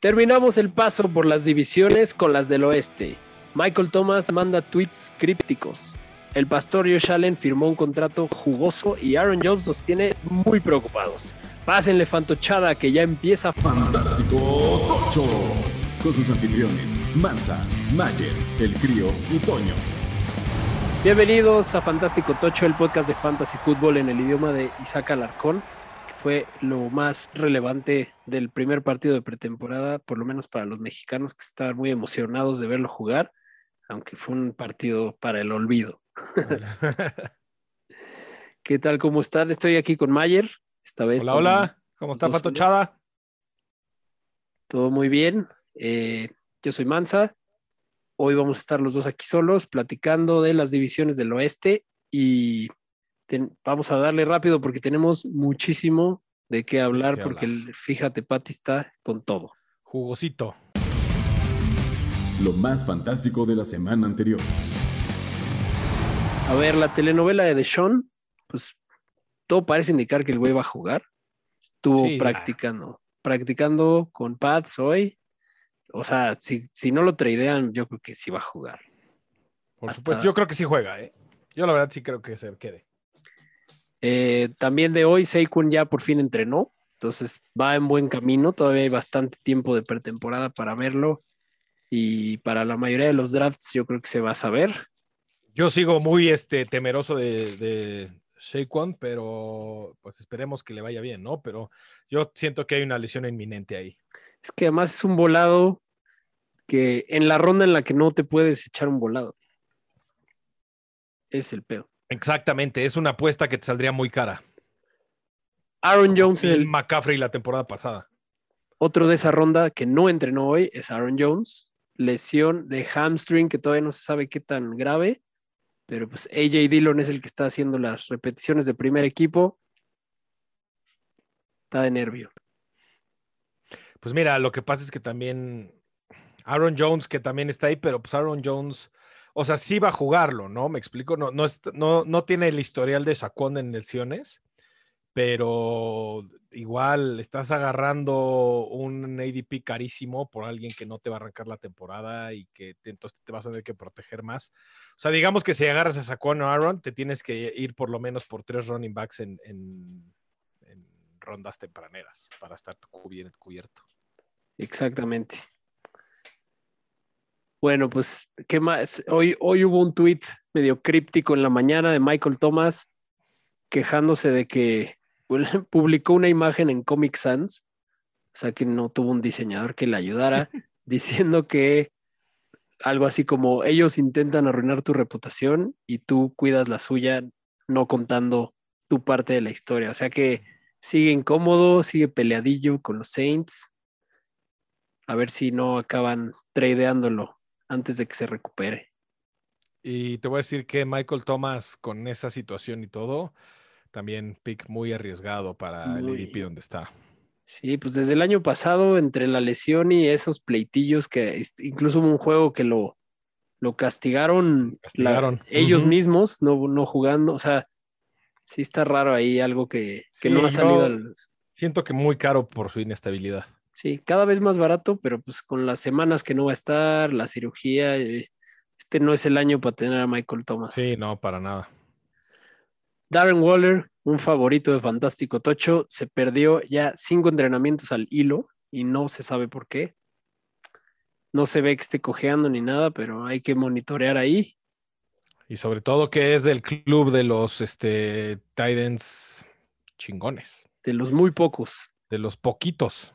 Terminamos el paso por las divisiones con las del oeste. Michael Thomas manda tweets crípticos. El pastor Josh Allen firmó un contrato jugoso y Aaron Jones los tiene muy preocupados. Pásenle fantochada que ya empieza Fantástico Tocho. Con sus anfitriones, Mansa, Mayer, El Crío y Toño. Bienvenidos a Fantástico Tocho, el podcast de fantasy fútbol en el idioma de Isaac Alarcón, fue lo más relevante del primer partido de pretemporada, por lo menos para los mexicanos que estaban muy emocionados de verlo jugar, aunque fue un partido para el olvido. ¿Qué tal? ¿Cómo están? Estoy aquí con Mayer. Esta vez. Hola, hola. ¿Cómo está Fatochada? Todo muy bien. Eh, yo soy Mansa. Hoy vamos a estar los dos aquí solos platicando de las divisiones del oeste y vamos a darle rápido porque tenemos muchísimo de qué hablar qué porque hablar. el- fíjate, Pati está con todo. Jugosito. Lo más fantástico de la semana anterior. A ver, la telenovela de Deshaun, pues todo parece indicar que el güey va a jugar. Estuvo Sí, ya. practicando, practicando con Pats hoy. O sea, si, si no lo tradean, yo creo que sí va a jugar. Por Hasta- supuesto, yo creo que sí juega, ¿eh? Yo la verdad sí creo que se quede. Eh, también de hoy, Saquon ya por fin entrenó, entonces va en buen camino. Todavía hay bastante tiempo de pretemporada para verlo. Y para la mayoría de los drafts, yo creo que se va a saber. Yo sigo muy este, temeroso de, de pero pues esperemos que le vaya bien, ¿no? Pero yo siento que hay una lesión inminente ahí. Es que además es un volado que en la ronda en la que no te puedes echar un volado. Es el pedo. Exactamente, es una apuesta que te saldría muy cara. Aaron Jones, el McCaffrey la temporada pasada. otro de esa ronda que no entrenó hoy, es Aaron Jones. Lesión de hamstring que todavía no se sabe qué tan grave, pero pues AJ Dillon es el que está haciendo las repeticiones de primer equipo. Está de nervio. Pues mira, lo que pasa es que también Aaron Jones, que también está ahí, pero pues Aaron Jones, o sea, sí va a jugarlo, ¿no? Me explico, no, no, es- no, no tiene el historial de Saquon en lesiones, pero igual estás agarrando un ADP carísimo por alguien que no te va a arrancar la temporada y que entonces te vas a tener que proteger más. O sea, digamos que si agarras a Saquon o Aaron, te tienes que ir por lo menos por tres running backs en, en- rondas tempraneras para estar cubier- cubierto. Exactamente. Bueno, pues, ¿qué más? Hoy, hoy hubo un tweet medio críptico en la mañana de Michael Thomas quejándose de que publicó una imagen en Comic Sans, o sea que no tuvo un diseñador que le ayudara, diciendo que algo así como ellos intentan arruinar tu reputación y tú cuidas la suya, no contando tu parte de la historia. O sea que sigue incómodo, sigue peleadillo con los Saints. A ver si no acaban tradeándolo antes de que se recupere. Y te voy a decir que Michael Thomas, con esa situación y todo, también pick muy arriesgado para Muy. el ADP donde está. Sí, pues desde el año pasado, entre la lesión y esos pleitillos que incluso hubo un juego que lo, lo castigaron, la- ellos mismos, no, no jugando. O sea, sí está raro ahí algo que, que Sí, no ha salido. al- Siento que muy caro por su inestabilidad. Sí, cada vez más barato, pero pues con las semanas que no va a estar, la cirugía, eh, este no es el año para tener a Michael Thomas. Sí, no, para nada. Darren Waller, un favorito de Fantástico Tocho, se perdió ya cinco entrenamientos al hilo y no se sabe por qué. No se ve que esté cojeando ni nada, pero hay que monitorear ahí. Y sobre todo que es del club de los este, Titans chingones, De los muy pocos. de los poquitos.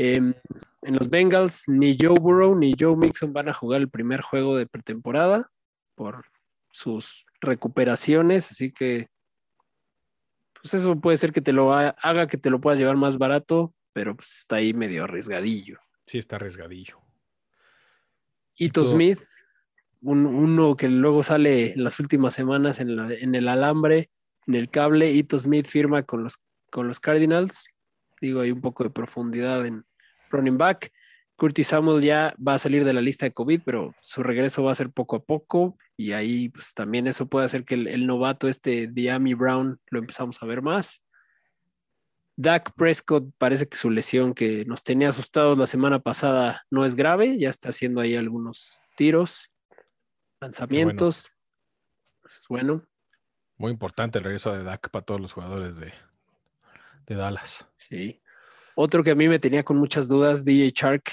Em, en los Bengals, ni Joe Burrow ni Joe Mixon van a jugar el primer juego de pretemporada por sus recuperaciones, así que pues eso puede ser que te lo ha- haga que te lo puedas llevar más barato, pero pues está ahí medio arriesgadillo. Sí, está arriesgadillo. Ito? Smith, un- uno que luego sale en las últimas semanas en, la- en el alambre, en el cable. Ito Smith firma con los, con los Cardinals. Digo, hay un poco de profundidad en running back. Curtis Samuel ya va a salir de la lista de COVID, pero su regreso va a ser poco a poco. Y ahí, pues también eso puede hacer que el, el novato, este Diami Brown, lo empezamos a ver más. Dak Prescott parece que su lesión que nos tenía asustados la semana pasada no es grave, ya está haciendo ahí algunos tiros, lanzamientos. Eso es bueno. Muy importante el regreso de Dak para todos los jugadores de, de Dallas. Sí. Otro que a mí me tenía con muchas dudas, DJ Shark.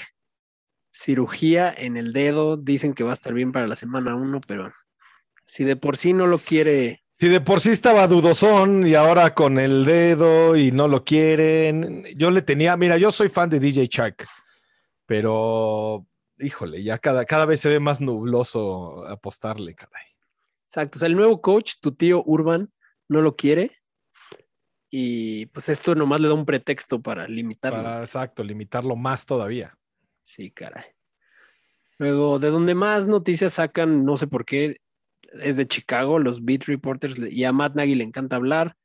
Cirugía en el dedo. Dicen que va a estar bien para la semana 1, pero si de por sí no lo quiere. Si de por sí estaba dudosón y ahora con el dedo y no lo quieren. Yo le tenía, mira, yo soy fan de DJ Shark, pero híjole, ya cada, cada vez se ve más nubloso apostarle, caray. Exacto. O sea, el nuevo coach, tu tío Urban, no lo quiere. Y pues esto nomás le da un pretexto para limitarlo. Para, exacto, limitarlo más todavía. Sí, caray. Luego, de donde más noticias sacan, no sé por qué, es de Chicago, los beat reporters, y a Matt Nagy le encanta hablar.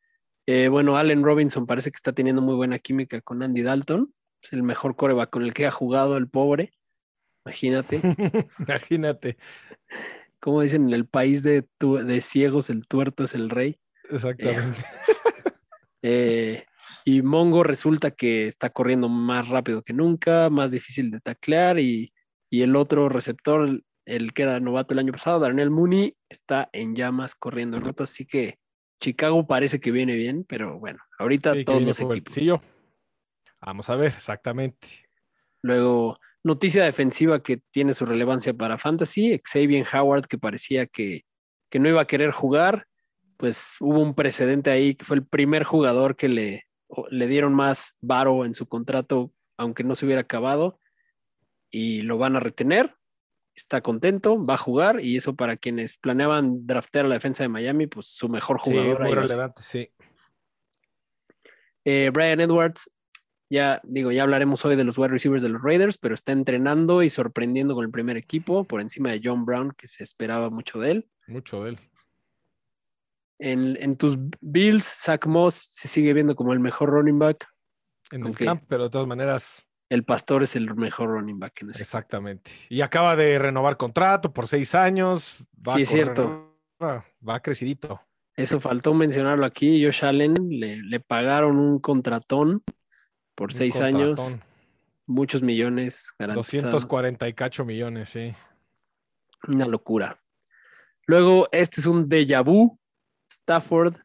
Eh, bueno, Allen Robinson parece que está teniendo muy buena química con Andy Dalton. Es el mejor coreback con el que ha jugado el pobre. Imagínate. Imagínate. Como dicen en el país de, de ciegos, el tuerto es el rey. Exactamente. Eh, y Mongo resulta que está corriendo más rápido que nunca, más difícil de taclear y, el otro receptor, el, que era novato el año pasado, Darnell Mooney, está en llamas corriendo en así que Chicago parece que viene bien, pero bueno, ahorita todos los equipos. Vamos a ver, exactamente. Luego, noticia defensiva que tiene su relevancia para Fantasy, Xavier Howard que parecía que, que no iba a querer jugar, pues hubo un precedente ahí que fue el primer jugador que le, le dieron más varo en su contrato, aunque no se hubiera acabado, y lo van a retener. Está contento, va a jugar, y eso para quienes planeaban draftear a la defensa de Miami, pues su mejor jugador. Sí, muy relevante, sí. Eh, Brian Edwards, ya digo, ya hablaremos hoy de los wide receivers de los Raiders, pero está entrenando y sorprendiendo con el primer equipo por encima de John Brown, que se esperaba mucho de él. Mucho de él. En, tus Bills, Zach Moss se sigue viendo como el mejor running back. En el camp, pero de todas maneras. El pastor es el mejor running back en ese Exactamente. Y acaba de renovar contrato por seis años. sí, es cierto. Va crecidito. Eso faltó mencionarlo aquí. Josh Allen le, pagaron un contratón por seis años. Muchos millones garantizados. 240 y cacho millones, sí. Una locura. Luego, este es un déjà vu Stafford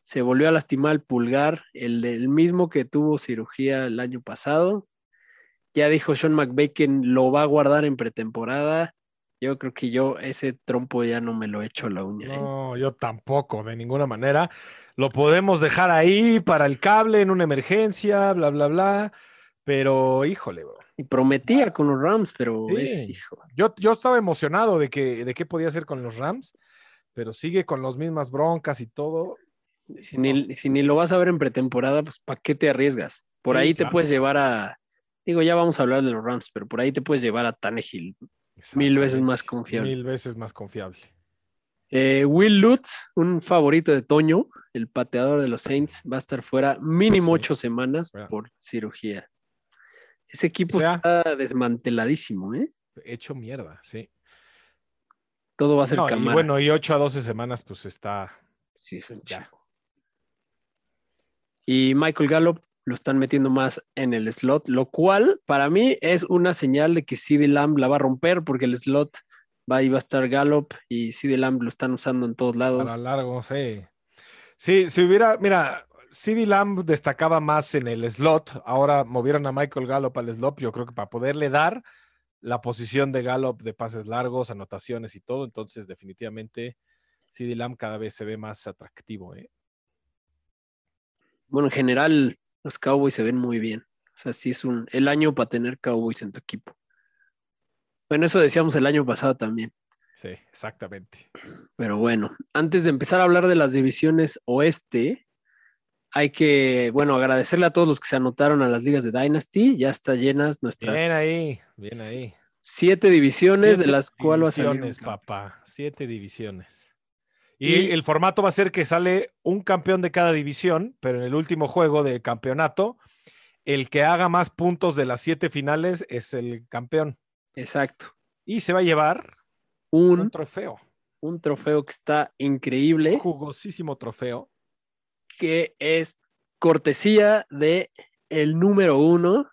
se volvió a lastimar el pulgar, el del mismo que tuvo cirugía el año pasado. Ya dijo Sean McBacon, lo va a guardar en pretemporada. Yo creo que yo ese trompo ya no me lo he hecho la uña. ¿eh? No, yo tampoco, de ninguna manera. Lo podemos dejar ahí para el cable en una emergencia, bla, bla, bla. Pero, híjole, bro. Y prometía con los Rams, pero es, hijo. Yo, yo estaba emocionado de que de qué podía hacer con los Rams pero sigue con las mismas broncas y todo. Si ni, lo vas a ver en pretemporada, pues ¿para qué te arriesgas? Por ahí te puedes llevar a, digo, ya vamos a hablar de los Rams, pero por ahí te puedes llevar a Tannehill, mil veces más confiable. Mil veces más confiable. Eh, Will Lutz, un favorito de Toño, el pateador de los Saints, va a estar fuera mínimo ocho semanas por cirugía. Ese equipo está desmanteladísimo, ¿eh? Hecho mierda, sí. Todo va a ser no, Y bueno, y 8 a 12 semanas, pues está. Sí, es un Y Michael Gallup lo están metiendo más en el slot, lo cual para mí es una señal de que CD Lamb la va a romper porque el slot va y va a estar Gallup y CD Lamb lo están usando en todos lados. Para largo, sí. Sí, si hubiera, mira, CD Lamb destacaba más en el slot, ahora movieron a Michael Gallup al slot, yo creo que para poderle dar la posición de Gallup de pases largos, anotaciones y todo. Entonces, definitivamente, CD Lamb cada vez se ve más atractivo. ¿eh? Bueno, en general, los Cowboys se ven muy bien. O sea, sí es un, el año para tener Cowboys en tu equipo. Bueno, eso decíamos el año pasado también. Sí, exactamente. Pero bueno, antes de empezar a hablar de las divisiones oeste, hay que, bueno, agradecerle a todos los que se anotaron a las ligas de Dynasty. Ya está llenas nuestras. Bien ahí, bien ahí. Siete divisiones, de las cuales va a salir. papá. Siete divisiones. Y, el formato va a ser que sale un campeón de cada división, pero en el último juego de campeonato, el que haga más puntos de las siete finales es el campeón. Exacto. Y se va a llevar un trofeo. Un trofeo que está increíble. Jugosísimo trofeo que es cortesía de el número uno,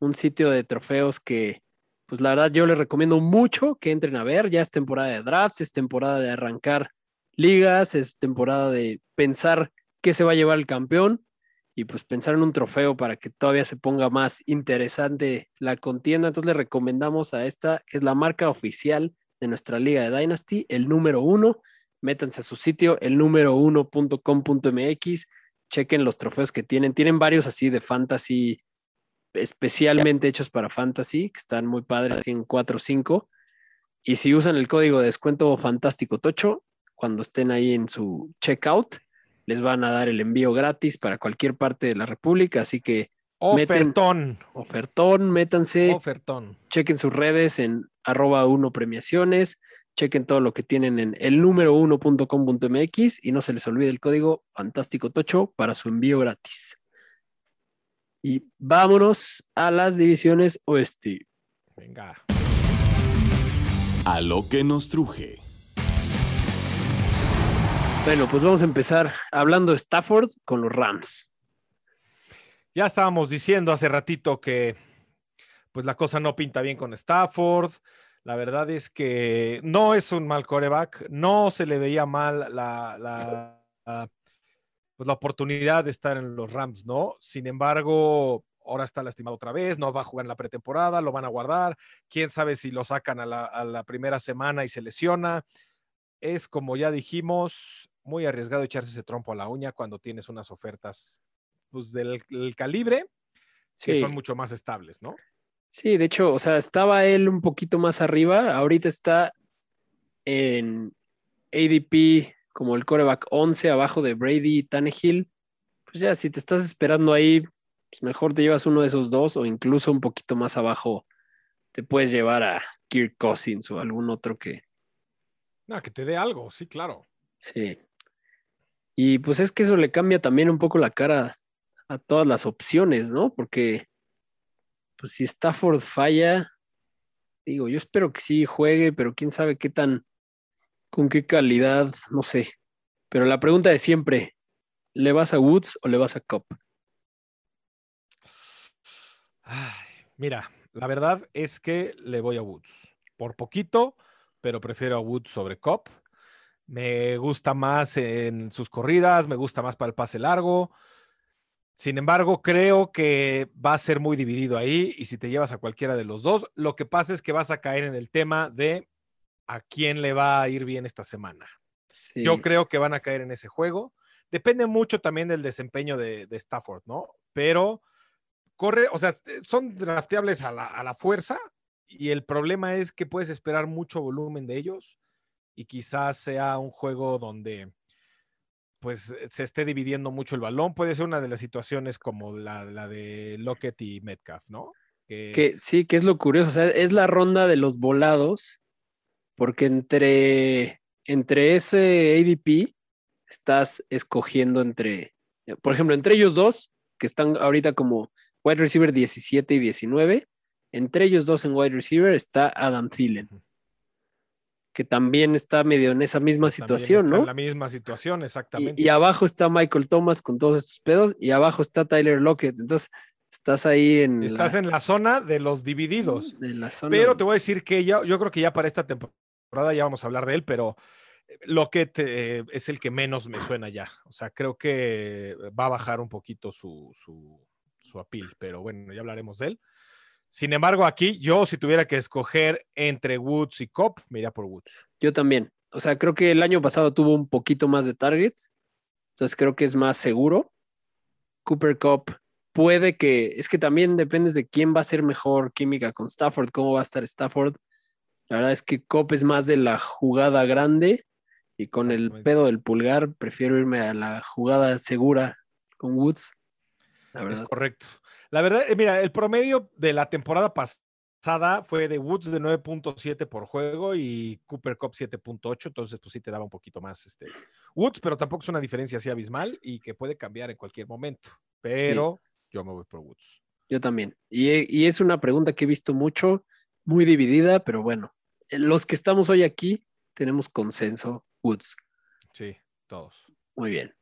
un sitio de trofeos que, pues la verdad, yo les recomiendo mucho que entren a ver. Ya es temporada de drafts, es temporada de arrancar ligas, es temporada de pensar qué se va a llevar el campeón y pues pensar en un trofeo para que todavía se ponga más interesante la contienda. Entonces le recomendamos a esta, que es la marca oficial de nuestra liga de Dynasty, el número uno. Métanse a su sitio, el número uno.com.mx, chequen los trofeos que tienen. Tienen varios así de fantasy, especialmente hechos para fantasy, que están muy padres, tienen 4 o 5. Y si usan el código de descuento Fantástico Tocho, cuando estén ahí en su checkout, les van a dar el envío gratis para cualquier parte de la República, así que Ofertón. ofertón, métanse, Ofertón. chequen sus redes en arroba uno premiaciones, chequen todo lo que tienen en el número uno.com.mx y no se les olvide el código Fantástico Tocho para su envío gratis. Y vámonos a las divisiones oeste. Venga. A lo que nos truje. Bueno, pues vamos a empezar hablando de Stafford con los Rams. Ya estábamos diciendo hace ratito que pues la cosa no pinta bien con Stafford. La verdad es que no es un mal coreback, no se le veía mal la, la, la, pues la oportunidad de estar en los Rams, ¿no? Sin embargo, ahora está lastimado otra vez, no va a jugar en la pretemporada, lo van a guardar, quién sabe si lo sacan a la, a la primera semana y se lesiona. Es como ya dijimos, muy arriesgado echarse ese trompo a la uña cuando tienes unas ofertas pues, del, del calibre que Sí. son mucho más estables, ¿no? Sí, de hecho, o sea, estaba él un poquito más arriba, ahorita está en ADP como el coreback 11 abajo de Brady y Tannehill. Pues ya, si te estás esperando ahí, pues mejor te llevas uno de esos dos o incluso un poquito más abajo te puedes llevar a Kirk Cousins o algún otro que, No, que te dé algo, sí, claro. sí. Y pues es que eso le cambia también un poco la cara a todas las opciones, ¿no? Porque pues si Stafford falla, digo, yo espero que sí juegue, pero quién sabe qué tan, con qué calidad, no sé. Pero la pregunta de siempre, ¿le vas a Woods o le vas a Cup? Mira, la verdad es que le voy a Woods. Por poquito, pero prefiero a Woods sobre Cop. Me gusta más en sus corridas, me gusta más para el pase largo. Sin embargo, creo que va a ser muy dividido ahí y si te llevas a cualquiera de los dos, lo que pasa es que vas a caer en el tema de a quién le va a ir bien esta semana. Sí. Yo creo que van a caer en ese juego. Depende mucho también del desempeño de, de Stafford, ¿no? Pero corre, o sea, son drafteables a la, a la fuerza y el problema es que puedes esperar mucho volumen de ellos y quizás sea un juego donde pues se esté dividiendo mucho el balón. Puede ser una de las situaciones como la, la de Lockett y Metcalf, ¿no? Que, Que sí, que es lo curioso, o sea, es la ronda de los volados, porque entre, entre ese ADP estás escogiendo entre, por ejemplo, entre ellos dos, que están ahorita como wide receiver 17 y 19, entre ellos dos en wide receiver está Adam Thielen, que también está medio en esa misma situación, está ¿no? En la misma situación, exactamente. Y, y abajo está Michael Thomas con todos estos pedos, y abajo está Tyler Lockett, entonces estás ahí en, Estás la, en la zona de los divididos. en la zona. Pero te voy a decir que ya, yo creo que ya para esta temporada ya vamos a hablar de él, pero Lockett eh, es el que menos me suena ya. O sea, creo que va a bajar un poquito su, su, su appeal, pero bueno, ya hablaremos de él. Sin embargo, aquí yo si tuviera que escoger entre Woods y Cop, me iría por Woods. Yo también. O sea, creo que el año pasado tuvo un poquito más de targets. Entonces creo que es más seguro. Cooper Cup puede que, es que también depende de quién va a ser mejor química con Stafford, cómo va a estar Stafford. La verdad es que Cop es más de la jugada grande y con el pedo del pulgar prefiero irme a la jugada segura con Woods. La Es correcto. La verdad, eh, mira, el promedio de la temporada pasada fue de Woods de 9.7 por juego y Cooper Cup 7.8, entonces pues sí te daba un poquito más este Woods, pero tampoco es una diferencia así abismal y que puede cambiar en cualquier momento. Pero yo me voy por Woods. Yo también. Y, y es una pregunta que he visto mucho, muy dividida, pero bueno, los que estamos hoy aquí tenemos consenso, Woods. Sí, todos. Muy bien.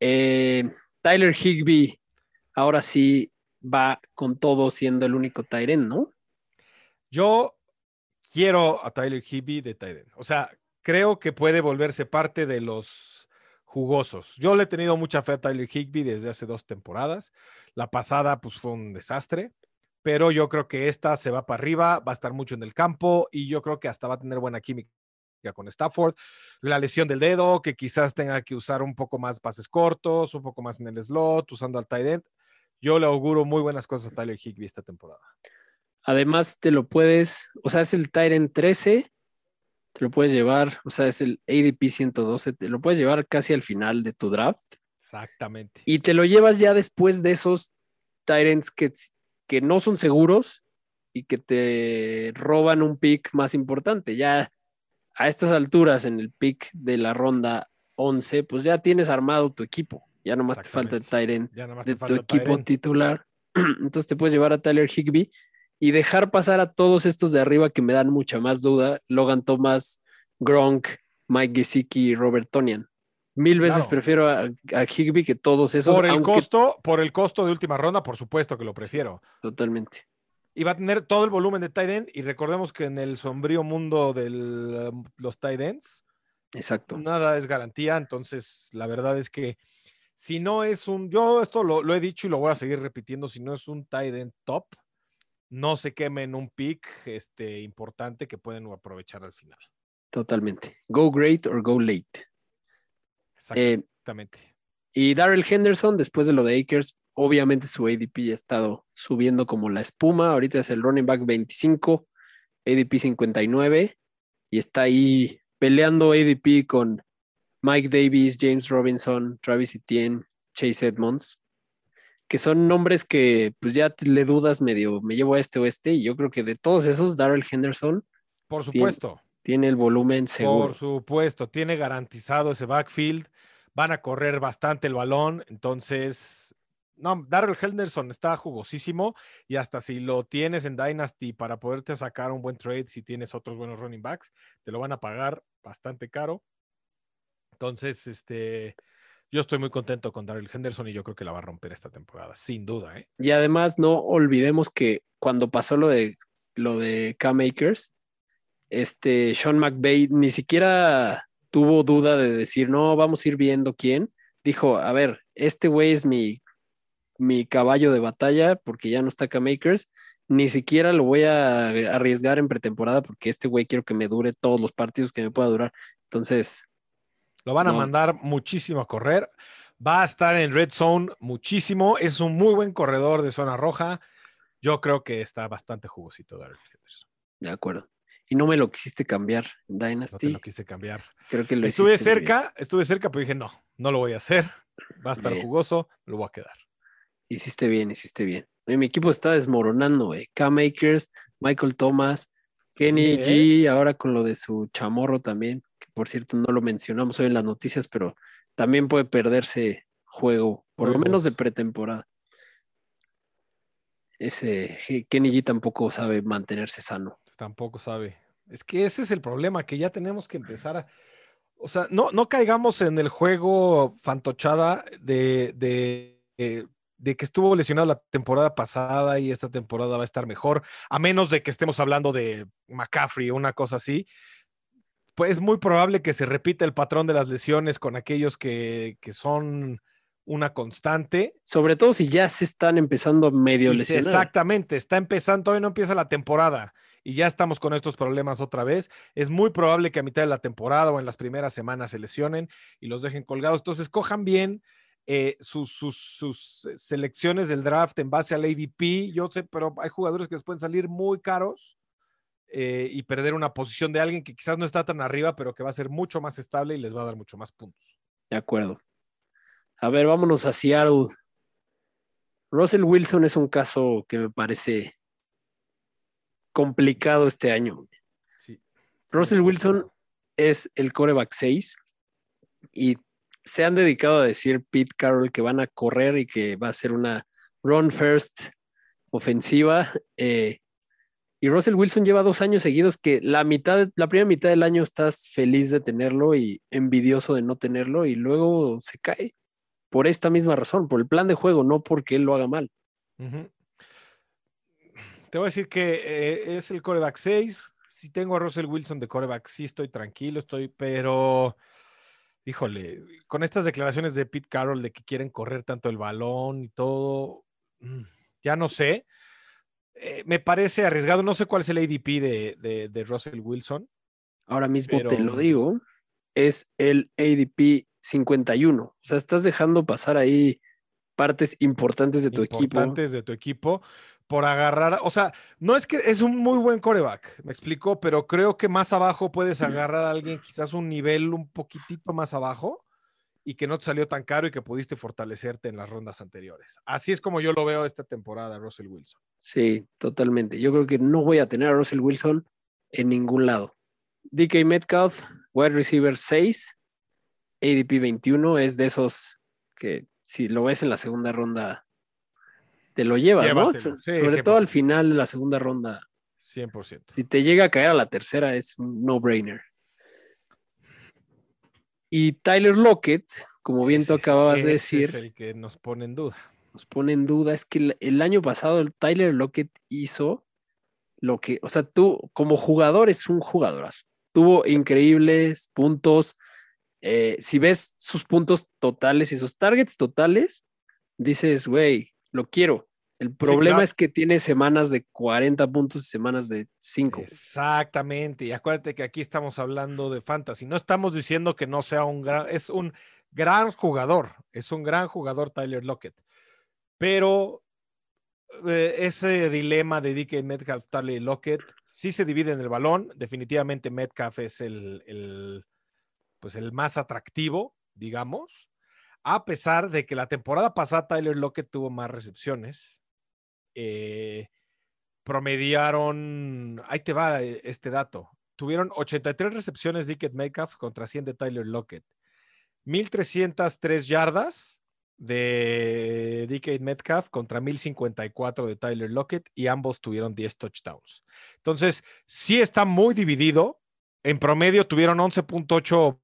Eh, Tyler Higby ahora sí va con todo siendo el único Tyren, ¿no? Yo quiero a Tyler Higby de Tyren. O sea, creo que puede volverse parte de los jugosos. Yo le he tenido mucha fe a Tyler Higby desde hace dos temporadas. La pasada, pues fue un desastre, pero yo creo que esta se va para arriba, va a estar mucho en el campo y yo creo que hasta va a tener buena química con Stafford, la lesión del dedo, que quizás tenga que usar un poco más pases cortos, un poco más en el slot, usando al tight end. Yo le auguro muy buenas cosas a Tyler Higby esta temporada. Además, te lo puedes, o sea, es el end 13, te lo puedes llevar, o sea, es el ADP 112, te lo puedes llevar casi al final de tu draft. Exactamente. Y te lo llevas ya después de esos ends que, que no son seguros y que te roban un pick más importante. Ya a estas alturas en el pick de la ronda 11, pues ya tienes armado tu equipo. Ya nomás te falta el Tyrant de tu equipo titular. Entonces te puedes llevar a Tyler Higby y dejar pasar a todos estos de arriba que me dan mucha más duda. Logan Thomas, Gronk, Mike Gesicki y Robert Tonian. Mil veces prefiero a, Higby que todos esos. Por el, costo, por el costo de última ronda, por supuesto que lo prefiero. Totalmente y va a tener todo el volumen de tight end. Y recordemos que en el sombrío mundo de los tight ends, Exacto. nada es garantía. Entonces, la verdad es que si no es un, yo esto lo, he dicho y lo voy a seguir repitiendo, si no es un tight end top, no se quemen un pick este, importante que pueden aprovechar al final. Totalmente. Go great or go late. Exactamente. Eh, y Daryl Henderson, después de lo de Akers, Obviamente su ADP ha estado subiendo como la espuma. Ahorita es el running back 25, ADP 59 y está ahí peleando ADP con Mike Davis, James Robinson, Travis Etienne, Chase Edmonds, que son nombres que pues ya le dudas medio, me llevo a este o este y yo creo que de todos esos, Darrell Henderson. Por supuesto. Tiene, el volumen seguro. Por supuesto, tiene garantizado ese backfield. Van a correr bastante el balón, entonces no, Darrell Henderson está jugosísimo y hasta si lo tienes en Dynasty para poderte sacar un buen trade, si tienes otros buenos running backs, te lo van a pagar bastante caro. Entonces, este, yo estoy muy contento con Darrell Henderson y yo creo que la va a romper esta temporada, sin duda. ¿eh? Y además, no olvidemos que cuando pasó lo de lo de K-Makers, este Sean McVay ni siquiera tuvo duda de decir, no, vamos a ir viendo quién. Dijo, a ver, este güey es mi mi caballo de batalla porque ya no está K-Makers. Ni siquiera lo voy a arriesgar en pretemporada porque este güey quiero que me dure todos los partidos que me pueda durar. Entonces. Lo van a mandar muchísimo a correr. Va a estar en Red Zone muchísimo. Es un muy buen corredor de zona roja. Yo creo que está bastante jugosito De acuerdo. Y no me lo quisiste cambiar, Dynasty. No te lo quise cambiar. Creo que lo Estuve cerca, estuve cerca, pero dije no, no lo voy a hacer. Va a estar jugoso, lo voy a quedar. Hiciste bien, hiciste bien. Mi equipo está desmoronando, eh. K-Makers, Michael Thomas, Kenny. G, ahora con lo de su chamorro también, que por cierto no lo mencionamos hoy en las noticias, pero también puede perderse juego, por lo menos de pretemporada. Ese Kenny G tampoco sabe mantenerse sano. Tampoco sabe. Es que ese es el problema, que ya tenemos que empezar a. O sea, no, no caigamos en el juego fantochada de, de eh, de que estuvo lesionado la temporada pasada y esta temporada va a estar mejor, a menos de que estemos hablando de McCaffrey o una cosa así, pues es muy probable que se repita el patrón de las lesiones con aquellos que, son una constante. Sobre todo si ya se están empezando medio lesionar. Exactamente, está empezando, todavía no empieza la temporada y ya estamos con estos problemas otra vez. Es muy probable que a mitad de la temporada o en las primeras semanas se lesionen y los dejen colgados. Entonces, cojan bien eh, sus, sus, eh, selecciones del draft en base al ADP, yo sé, pero hay jugadores que les pueden salir muy caros eh, y perder una posición de alguien que quizás no está tan arriba, pero que va a ser mucho más estable y les va a dar mucho más puntos. De acuerdo. A ver, vámonos a Seattle. Russell Wilson es un caso que me parece complicado este año. Sí. Russell Wilson es el coreback 6 y se han dedicado a decir Pete Carroll que van a correr y que va a ser una run first ofensiva. Eh, y Russell Wilson lleva dos años seguidos que la mitad, la primera mitad del año estás feliz de tenerlo y envidioso de no tenerlo y luego se cae. por esta misma razón, por el plan de juego, no porque él lo haga mal. Te voy a decir que eh, es el coreback 6. Si tengo a Russell Wilson de coreback, sí estoy tranquilo, estoy, pero híjole, con estas declaraciones de Pete Carroll de que quieren correr tanto el balón y todo, mm, ya no sé. Eh, me parece arriesgado. No sé cuál es el ADP de, de- de Russell Wilson. Ahora mismo te lo digo, es el ADP 51. O sea, estás dejando pasar ahí partes importantes de tu equipo. importantes de tu equipo por agarrar, o sea, no es que es un muy buen coreback, me explico, pero creo que más abajo puedes agarrar a alguien quizás un nivel un poquitito más abajo y que no te salió tan caro y que pudiste fortalecerte en las rondas anteriores. Así es como yo lo veo esta temporada, Russell Wilson. Sí, totalmente. Yo creo que no voy a tener a Russell Wilson en ningún lado. DK Metcalf, wide receiver 6, ADP 21, es de esos que si lo ves en la segunda ronda, te lo llevas, ¿no? Sí, Sobre todo al 100%. final de la segunda ronda. 100%. Si te llega a caer a la tercera, es un no-brainer. Y Tyler Lockett, como bien tú acababas de decir, Es el que nos pone en duda. nos pone en duda es que el, el año pasado el Tyler Lockett hizo lo que, o sea, tú como jugador es un jugadorazo. Tuvo increíbles puntos. eh, si ves sus puntos totales y sus targets totales, dices, güey, lo quiero. El problema claro. es que tiene semanas de 40 puntos y semanas de 5. Exactamente. Y acuérdate que aquí estamos hablando de fantasy. No estamos diciendo que no sea un gran, es un gran jugador. Es un gran jugador Tyler Lockett. Pero eh, ese dilema de DK Metcalf, Tyler Lockett, sí se divide en el balón. Definitivamente Metcalf es el, el, pues el más atractivo, digamos. A pesar de que la temporada pasada Tyler Lockett tuvo más recepciones. Eh, promediaron, ahí te va eh, este dato, tuvieron 83 recepciones DK Metcalf contra 100 de Tyler Lockett, 1303 yardas de DK Metcalf contra 1054 de Tyler Lockett y ambos tuvieron 10 touchdowns. Entonces, sí está muy dividido. En promedio tuvieron 11.8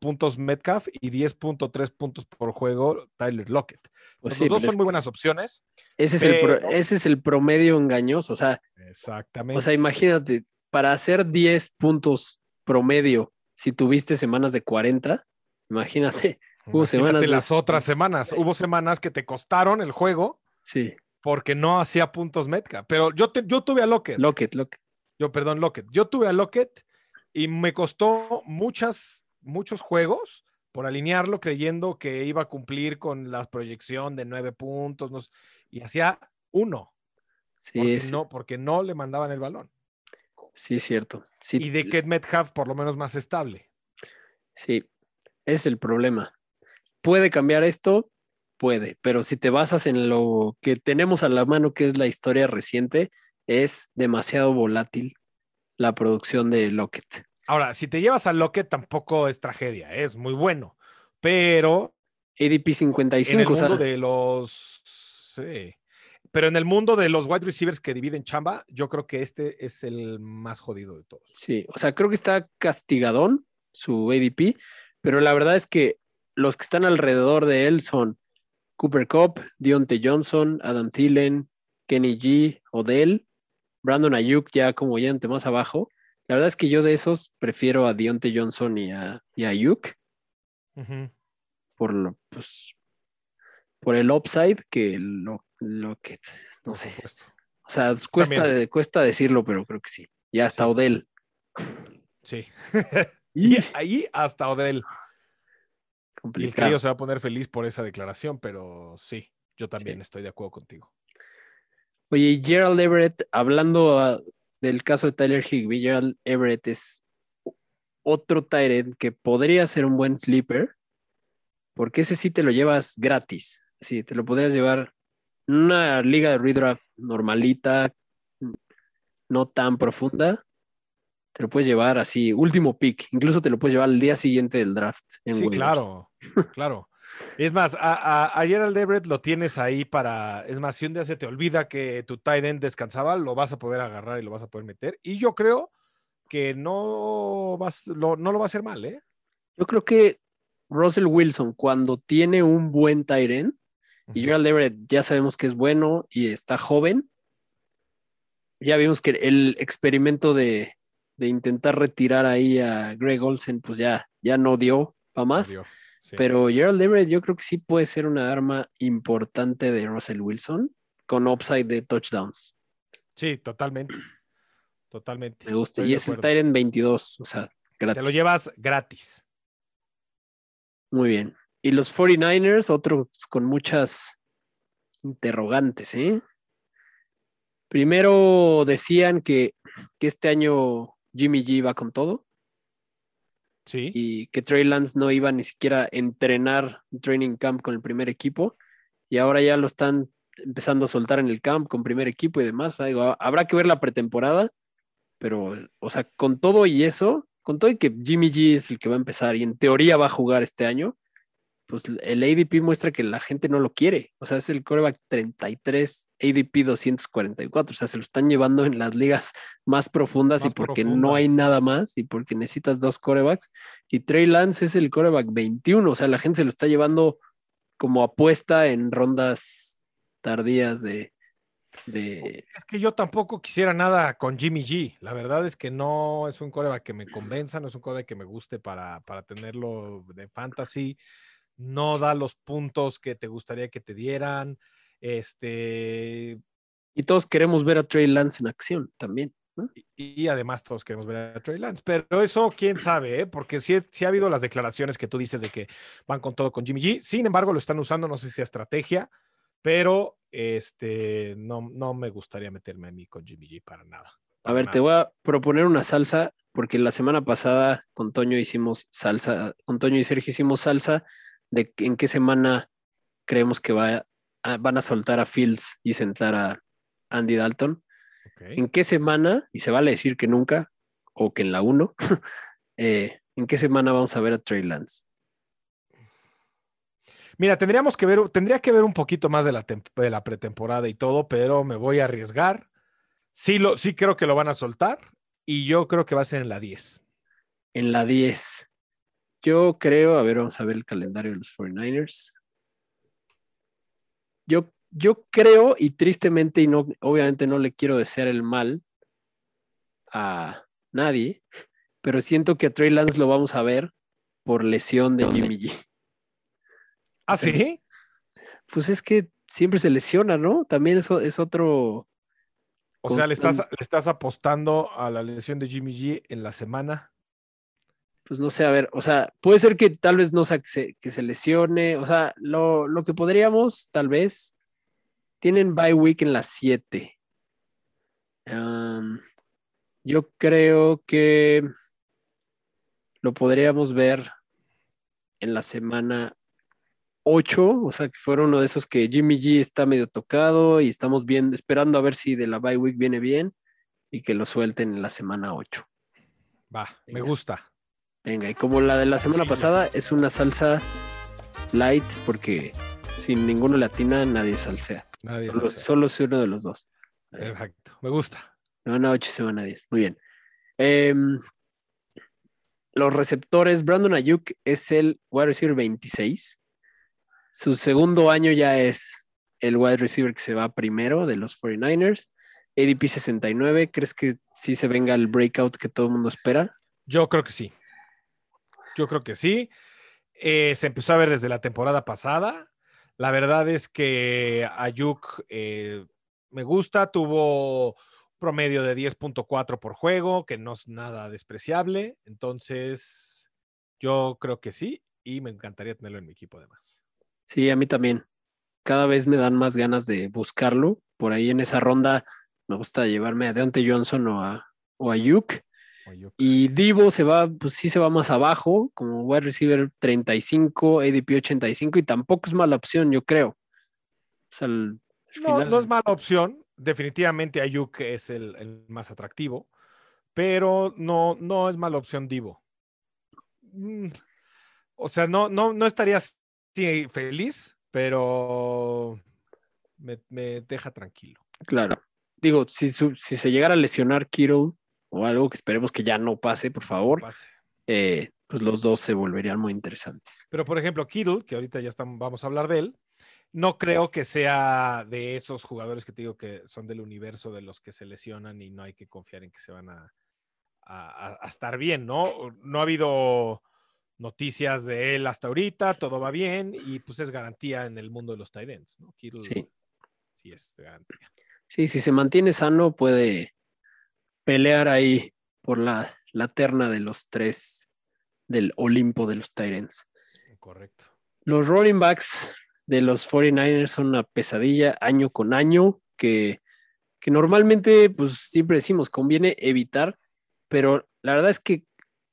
puntos Metcalf y 10.3 puntos por juego Tyler Lockett. Pues Los sí, dos pero es son muy buenas opciones. Ese es, el pro- ese es el promedio engañoso. O sea, Exactamente. o sea, imagínate, para hacer 10 puntos promedio, si tuviste semanas de 40, imagínate, hubo Imagínate semanas de- las otras semanas. Hubo semanas que te costaron el juego sí, porque no hacía puntos Metcalf. Pero yo, te- yo tuve a Lockett. Lockett, Lockett. yo, perdón, Lockett. Yo tuve a Lockett y me costó muchas, muchos juegos por alinearlo creyendo que iba a cumplir con la proyección de nueve puntos no y hacía uno Sí, porque, es, no, porque no le mandaban el balón. sí, cierto. Sí, Y de que Metcalf por lo menos más estable. sí, es el problema. ¿Puede cambiar esto? Puede, pero si te basas en lo que tenemos a la mano, que es la historia reciente, es demasiado volátil la producción de Lockett. Ahora, si te llevas a Lockett tampoco es tragedia, ¿eh? es muy bueno, pero ADP en el 55, o sea, mundo de los. Sí. Pero en el mundo de los wide receivers que dividen chamba, yo creo que este es el más jodido de todos. sí, o sea, creo que está castigadón su ADP, pero la verdad es que los que están alrededor de él son Cooper Cup, Dionte Johnson, Adam Thielen, Kenny G, Odell, Brandon Ayuk ya como yente más abajo. La verdad es que yo de esos prefiero a Dionte Johnson y a, y a Ayuk por lo, pues, por el upside que lo, lo que, no sé, o sea, cuesta, de- cuesta decirlo, pero creo que sí. Y hasta Sí. Odell. Sí. Y ahí hasta Odell. Y el complicado. crío se va a poner feliz por esa declaración, pero sí, yo también Sí. estoy de acuerdo contigo. Oye, Gerald Everett, hablando ah, del caso de Tyler Higby, Gerald Everett es otro Tyrant que podría ser un buen sleeper, porque ese sí te lo llevas gratis. Sí, te lo podrías llevar en una liga de redraft normalita, no tan profunda. Te lo puedes llevar así, último pick. Incluso te lo puedes llevar al día siguiente del draft. en Sí, claro, claro. Es más, a, a, a Gerald Everett lo tienes ahí para. Es más, si un día se te olvida que tu tight end descansaba, lo vas a poder agarrar y lo vas a poder meter. Y yo creo que no, vas, lo, no lo va a hacer mal, ¿eh? Yo creo que Russell Wilson, cuando tiene un buen tight end, y. Gerald Everett ya sabemos que es bueno y está joven, ya vimos que el experimento de, de intentar retirar ahí a Greg Olsen, pues ya, ya no dio para más. Adiós. Sí. Pero Gerald Everett yo creo que sí puede ser una arma importante de Russell Wilson con upside de touchdowns. Sí, totalmente. Totalmente. Me gusta. Estoy y es el. Tyrant 22, o sea, gratis. Te lo llevas gratis. Muy bien. Y los 49ers, otros con muchas interrogantes, ¿eh? Primero decían que, que este año Jimmy G va con todo Sí. y que Trey Lance no iba ni siquiera a entrenar en training camp con el primer equipo y ahora ya lo están empezando a soltar en el camp con primer equipo y demás. Digo, ha- habrá que ver la pretemporada, pero, o sea, con todo y eso, con todo y que Jimmy G es el que va a empezar y en teoría va a jugar este año, pues el ADP muestra que la gente no lo quiere. O sea, es el coreback 33, ADP 244. O sea, se lo están llevando en las ligas más profundas Más y porque no hay nada más y porque necesitas dos corebacks. Y Trey Lance es el coreback 21. O sea, la gente se lo está llevando como apuesta en rondas tardías de. de Es que yo tampoco quisiera nada con Jimmy G. La verdad es que no es un coreback que me convenza, no es un coreback que me guste para, para tenerlo de fantasy. No da los puntos que te gustaría que te dieran. Este, y todos queremos ver a Trey Lance en acción también. ¿no? y, y además todos queremos ver a Trey Lance. Pero eso, quién sabe, ¿eh? porque sí, sí ha habido las declaraciones que tú dices de que van con todo con Jimmy G. Sin embargo, lo están usando, no sé si estrategia, pero este, no, no me gustaría meterme a mí con Jimmy G para nada. A ver, te voy a proponer una salsa, porque la semana pasada con Toño hicimos salsa, con Toño y Sergio hicimos salsa de en qué semana creemos que va a- van a soltar a Fields y sentar a Andy Dalton. ¿En qué semana, y se vale decir que nunca, o que en la 1, eh, en qué semana vamos a ver a Trey Lance? Mira, tendríamos que ver, tendría que ver un poquito más de la, de la pretemporada y todo, pero me voy a arriesgar. Sí, lo, sí creo que lo van a soltar y yo creo que va a ser en la 10. En la 10. Yo creo, a ver, vamos a ver el calendario de los 49ers. Yo, yo creo, y tristemente, y no, obviamente no le quiero desear el mal a nadie, pero siento que a Trey Lance lo vamos a ver por lesión de Jimmy G. ¿Ah, Sí. sí? Pues es que siempre se lesiona, ¿no? También eso es otro. O sea, le estás, le estás apostando a la lesión de Jimmy G en la semana. Pues no sé, a ver, o sea, puede ser que tal vez no sea que se, que se lesione, o sea, lo, lo que podríamos, tal vez, tienen bye week en las 7. yo creo que lo podríamos ver en la semana 8, o sea, que fuera uno de esos que Jimmy G está medio tocado y estamos viendo, esperando a ver si de la bye week viene bien y que lo suelten en la semana 8. Va, me gusta. Venga, y como la de la semana Sí. pasada es una salsa light, porque sin ninguno latina nadie salsea. Nadie Solo, solo es uno de los dos. Perfecto, me gusta. Semana 8, semana 10. Muy bien. Em, los receptores, Brandon Ayuk es el wide receiver 26. Su segundo año ya es el wide receiver que se va primero de los 49ers. ADP 69. ¿Crees que sí se venga el breakout que todo el mundo espera? Yo creo que sí. Yo creo que sí. Eh, se empezó a ver desde la temporada pasada. La verdad es que Ayuk eh, me gusta, tuvo promedio de 10.4 por juego, que no es nada despreciable. Entonces, yo creo que sí y me encantaría tenerlo en mi equipo además. Sí, a mí también. Cada vez me dan más ganas de buscarlo. Por ahí en esa ronda me gusta llevarme a Deontay Johnson o a, o. Y Divo se va, pues sí se va más abajo, como wide receiver 35, ADP 85, y tampoco es mala opción, yo creo. O sea, al No, final- no es mala opción. Definitivamente Ayuk es el, el más atractivo, pero no, no es mala opción Divo. Mm, O sea, no, no, no estaría feliz, pero me, me deja tranquilo. Claro. Digo, si, si se llegara a lesionar Kittle o algo que esperemos que ya no pase, por favor, Pase. eh, pues los dos se volverían muy interesantes. Pero, por ejemplo, Kittle, que ahorita ya estamos, vamos a hablar de él, no creo que sea de esos jugadores que te digo que son del universo de los que se lesionan y no hay que confiar en que se van a, a, a estar bien, ¿no? No ha habido noticias de él hasta ahorita, todo va bien y pues es garantía en el mundo de los Tyrants, ¿no? Kittle Sí. sí es garantía. Sí, si se mantiene sano, puede pelear ahí por la, la terna de los tres del Olimpo de los Tyrants. Correcto. Los running backs de los 49ers son una pesadilla año con año que, que normalmente, pues siempre decimos, conviene evitar, pero la verdad es que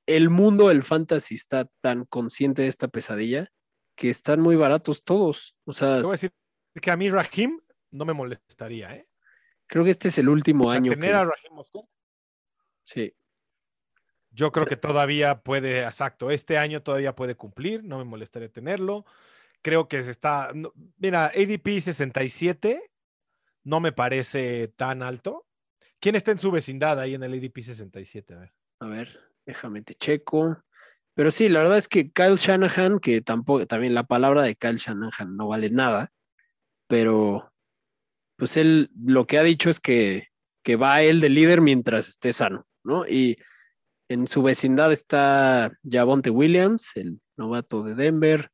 el mundo del fantasy está tan consciente de esta pesadilla que están muy baratos todos. O sea, Te voy a decir que a mí Raheem no me molestaría, ¿eh? creo que este es el último O sea, año. tener que- a Raheem Mostert, sí, yo creo Sí. que todavía puede, exacto, este año todavía puede cumplir, no me molestaría tenerlo. Creo que se está, no- mira, ADP 67 no me parece tan alto. ¿Quién está en su vecindad ahí en el ADP 67? A ver. a ver, déjame te checo. Pero sí, la verdad es que Kyle Shanahan, que tampoco, también la palabra de Kyle Shanahan no vale nada, pero pues él lo que ha dicho es que, que va él de líder mientras esté sano, ¿no? Y en su vecindad está Javonte Williams, el novato de Denver,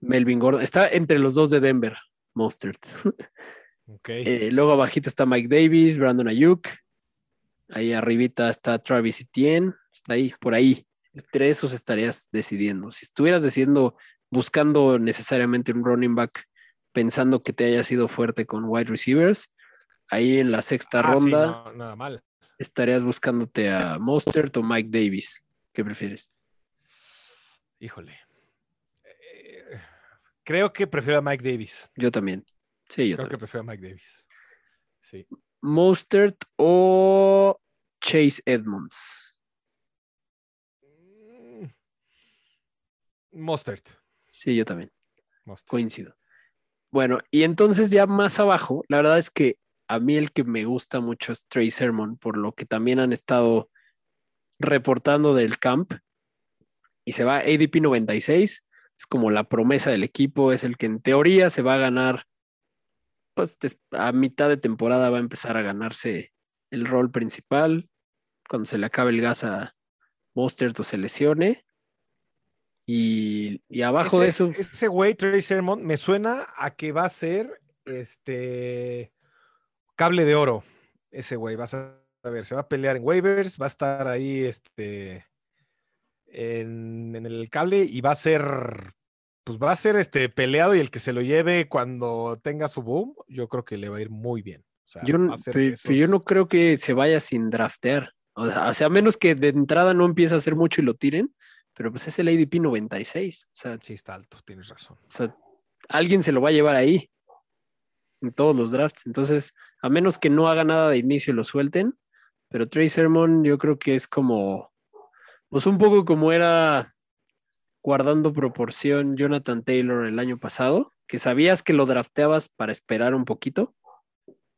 Melvin Gordon, está entre los dos de Denver, Mostert. Ok. Eh, luego abajito está Mike Davis, Brandon Ayuk. Ahí arribita está Travis Etienne. Está ahí, por ahí. Entre esos estarías decidiendo. Si estuvieras decidiendo, buscando necesariamente un running back, pensando que te haya sido fuerte con wide receivers, ahí en la sexta Ah, sí, ronda no, nada mal. Estarías buscándote a Mostert o Mike Davis. ¿Qué prefieres? Híjole. Eh, creo que prefiero a Mike Davis. Yo también. Sí, yo Creo que también. prefiero a Mike Davis. Sí. Mostert o Chase Edmonds. Mm. Mostert. Sí, yo también. Mostert. Coincido. Bueno, y entonces ya más abajo, la verdad es que a mí el que me gusta mucho es Trey Sermon, por lo que también han estado reportando del camp. Y se va ADP 96, es como la promesa del equipo, es el que en teoría se va a ganar, pues a mitad de temporada va a empezar a ganarse el rol principal, cuando se le acabe el gas a Mostert o se lesione. Y, y abajo de eso, Ese güey, Trey Sermon, me suena a que va a ser este cable de oro. Ese güey, vas a ver, se va a pelear en waivers, va a estar ahí este en, en el cable y va a ser, pues va a ser este peleado y el que se lo lleve cuando tenga su boom, yo creo que le va a ir muy bien. O sea, Yo, yo no creo que se vaya sin draftear. O sea, o sea, a menos que de entrada no empiece a hacer mucho y lo tiren, pero pues es el ADP 96. O sea, Sí, está alto, tienes razón. o sea, alguien se lo va a llevar ahí en todos los drafts. Entonces, a menos que no haga nada de inicio y lo suelten, pero Trey Sermon yo creo que es como, pues un poco como era guardando proporción Jonathan Taylor el año pasado, que sabías que lo drafteabas para esperar un poquito,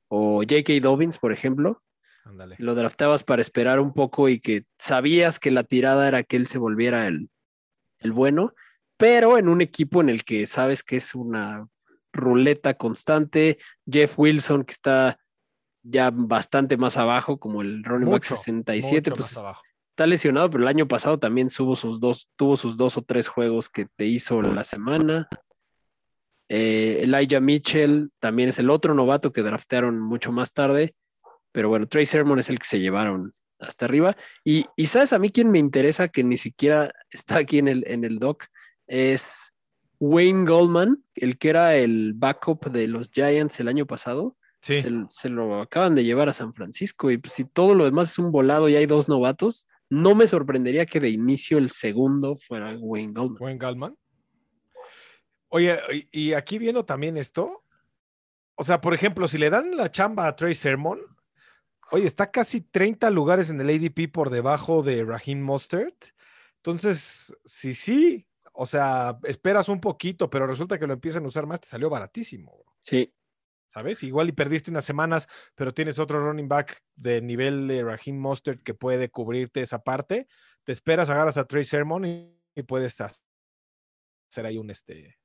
o J.K. Dobbins, por ejemplo, Ándale. lo drafteabas para esperar un poco y que sabías que la tirada era que él se volviera el, el bueno, pero en un equipo en el que sabes que es una ruleta constante, Jeff Wilson que está ya bastante más abajo como el running back Mucho, 67, mucho pues está lesionado, pero el año pasado también tuvo sus dos, tuvo sus dos o tres juegos que te hizo la semana. Eh, Elijah Mitchell también es el otro novato que draftearon mucho más tarde, pero bueno, Trey Sermon es el que se llevaron hasta arriba. Y, y sabes a mí quién me interesa que ni siquiera está aquí en el, en el doc es Wayne Goldman, el que era el backup de los Giants el año pasado. Sí. Se, se lo acaban de llevar a San Francisco y pues, si todo lo demás es un volado y hay dos novatos, no me sorprendería que de inicio el segundo fuera Wayne Goldman. Buen Galman. Oye, y aquí viendo también esto, o sea, por ejemplo, si le dan la chamba a Trey Sermon, oye, está casi 30 lugares en el ADP por debajo de Raheem Mostert. Entonces, sí, sí, o sea, esperas un poquito, pero resulta que lo empiezan a usar más, te salió baratísimo. bro. Sí, ¿sabes? Igual y perdiste unas semanas, pero tienes otro running back de nivel de Raheem Mostert que puede cubrirte esa parte. Te esperas, agarras a Trey Sermon y, y puedes hacer ahí un este,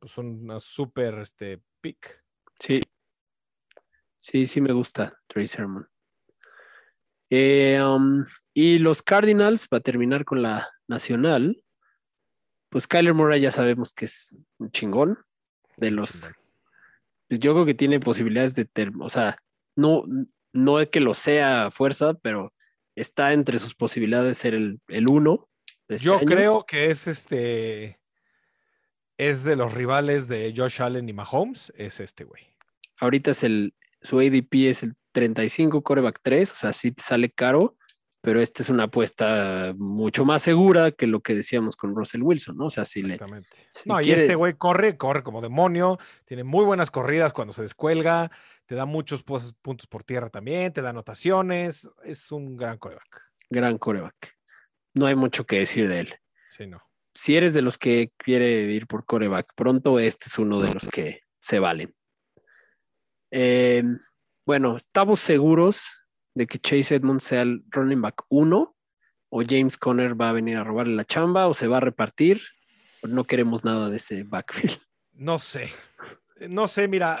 pues una super este pick. Sí. Sí, sí me gusta Trey Sermon. Eh, um, y los Cardinals, para terminar con la nacional, pues Kyler Murray ya sabemos que es un chingón de los. Pues Yo creo que tiene posibilidades de, o sea, no, no es que lo sea a fuerza, pero está entre sus posibilidades de ser el, el uno. de este Yo año. creo que es este. Es de los rivales de Josh Allen y Mahomes, es este güey. Ahorita es el, su ADP es el 35, coreback 3, o sea, sí te sale caro, pero esta es una apuesta mucho más segura que lo que decíamos con Russell Wilson, ¿no? O sea, si le. Exactamente. si no, y este güey corre, corre como demonio, tiene muy buenas corridas cuando se descuelga, te da muchos puntos por tierra también, te da anotaciones, es un gran coreback. Gran coreback. No hay mucho que decir de él. Sí, no. Si eres de los que quiere ir por coreback pronto, este es uno de los que se valen. Eh, bueno, estamos seguros de que Chase Edmonds sea el running back 1 o James Conner va a venir a robarle la chamba o se va a repartir. No queremos nada de ese backfield. No sé. No sé, mira.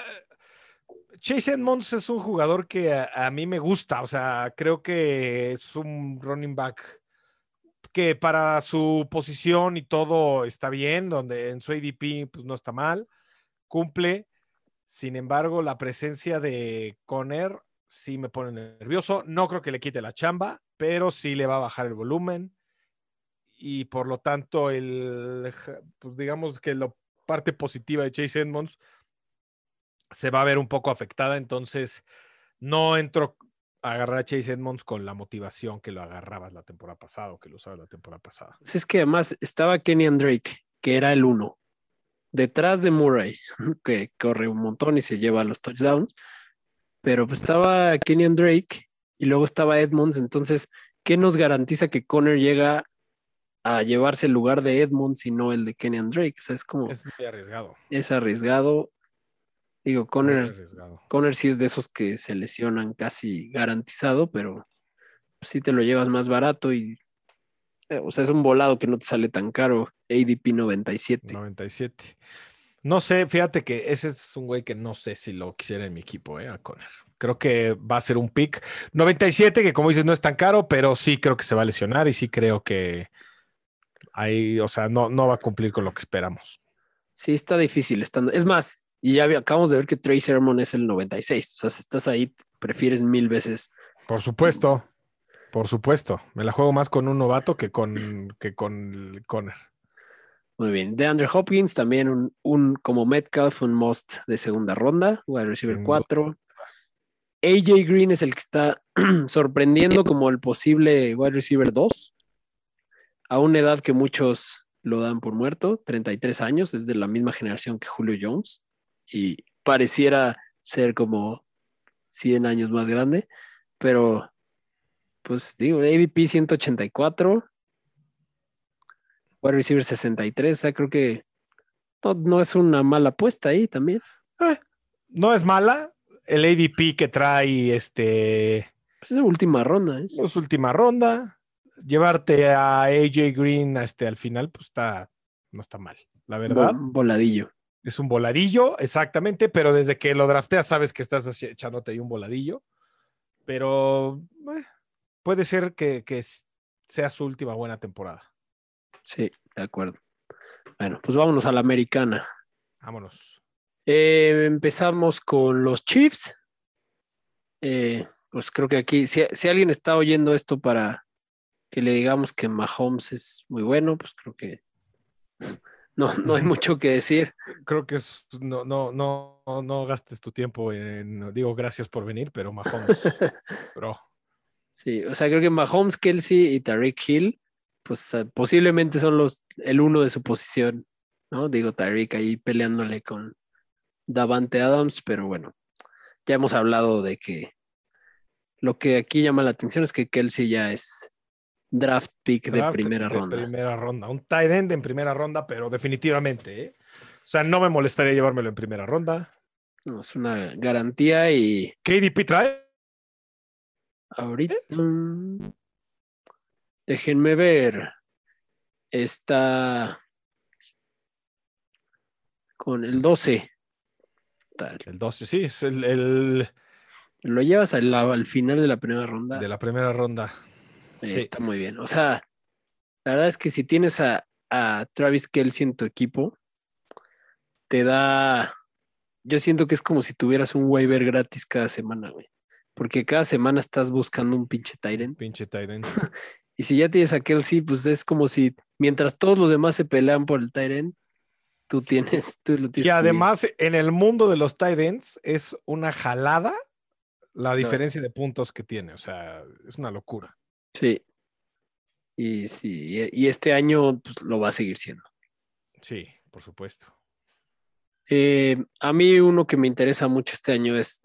Chase Edmonds es un jugador que a, a mí me gusta. O sea, creo que es un running back que para su posición y todo está bien, donde en su ADP pues no está mal, cumple. Sin embargo, la presencia de Conner sí me pone nervioso. No creo que le quite la chamba, pero sí le va a bajar el volumen. Y por lo tanto, el, pues digamos que la parte positiva de Chase Edmonds se va a ver un poco afectada. Entonces, no entro a agarrar a Chase Edmonds con la motivación que lo agarrabas la temporada pasada o que lo usabas la temporada pasada. Pues es que además estaba Kenny Drake, que era el 1, detrás de Murray, que corre un montón y se lleva los touchdowns. Pero pues estaba Kenny Drake y luego estaba Edmonds. Entonces, ¿qué nos garantiza que Conner llega a llevarse el lugar de Edmonds y no el de Kenny Drake? O sea, es como, Es muy arriesgado. es arriesgado. Digo, Conner. Conner sí es de esos que se lesionan casi garantizado, pero sí te lo llevas más barato y, eh, o sea, es un volado que no te sale tan caro. ADP 97. 97. No sé, fíjate que ese es un güey que no sé si lo quisiera en mi equipo, ¿eh? A Conner. Creo que va a ser un pick. 97, que como dices, no es tan caro, pero sí creo que se va a lesionar y sí creo que ahí, o sea, no, no va a cumplir con lo que esperamos. Sí, está difícil. Estando... Es más, y ya acabamos de ver que Trey Sermon es el 96. O sea, si estás ahí, prefieres mil veces. Por supuesto, por supuesto. Me la juego más con un novato que con, que con Conner. Muy bien. De Andrew Hopkins, también un, un como Metcalf, un must de segunda ronda, wide receiver Sin 4. AJ Green es el que está sorprendiendo como el posible wide receiver 2, a una edad que muchos lo dan por muerto, 33 años, es de la misma generación que Julio Jones y pareciera ser como 100 años más grande, pero pues digo, ADP 184, wide receiver 63, o sea, creo que no, no es una mala apuesta ahí también. No es mala. El ADP que trae este Pues es última ronda, ¿eh? es última ronda. Llevarte a AJ Green este, al final, pues está, no está mal. La verdad, Vol- voladillo. es un voladillo, exactamente, pero desde que lo drafteas sabes que estás echándote ahí un voladillo. Pero eh, puede ser que, que sea su última buena temporada. Sí, de acuerdo. Bueno, pues vámonos a la americana. Vámonos. Eh, empezamos con los Chiefs. Eh, pues creo que aquí, si, si alguien está oyendo esto para que le digamos que Mahomes es muy bueno, pues creo que no, no hay mucho que decir. Creo que es- no, no, no, no gastes tu tiempo en, digo, gracias por venir, pero Mahomes, bro. Sí, o sea, creo que Mahomes, Kelsey y Tariq Hill, pues eh, posiblemente son los el uno de su posición, ¿no? Digo, Tariq ahí peleándole con Davante Adams, pero bueno, ya hemos hablado de que lo que aquí llama la atención es que Kelsey ya es draft pick de primera de ronda. Primera ronda. Un tight end en primera ronda, pero definitivamente, ¿eh? O sea, no me molestaría llevármelo en primera ronda. No, es una garantía y KDP trae. ahorita. mm, Déjenme ver. Está con el 12. Tal. El 12, sí, es el, el Lo llevas al, al final de la primera ronda. de la primera ronda. Eh, sí. Está muy bien. O sea, la verdad es que si tienes a, a Travis Kelsey en tu equipo, te da. Yo siento que es como si tuvieras un waiver gratis cada semana, güey. Porque cada semana estás buscando un pinche Tyrant. Pinche Tyrant. Y si ya tienes a Kelsey, pues es como si mientras todos los demás se pelean por el Tyrant, tú tienes, tú lo tienes. Y además, en el mundo de los tight ends es una jalada la diferencia de puntos que tiene. O sea, es una locura. Sí. Y sí, y este año pues, lo va a seguir siendo. Sí, por supuesto. Eh, a mí uno que me interesa mucho este año es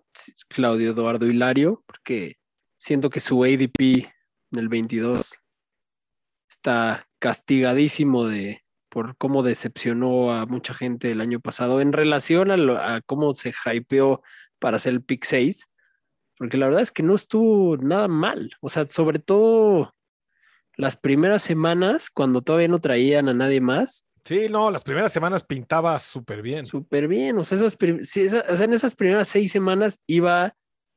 Claudio Eduardo Hilario, porque siento que su ADP del 22 está castigadísimo de, por cómo decepcionó a mucha gente el año pasado en relación a, lo- a cómo se hypeó para hacer el pick 6, porque la verdad es que no estuvo nada mal. O sea, sobre todo las primeras semanas, cuando todavía no traían a nadie más, Sí, no, las primeras semanas pintaba súper bien. Súper bien. O sea, esas sí, esa- o sea, en esas primeras seis semanas iba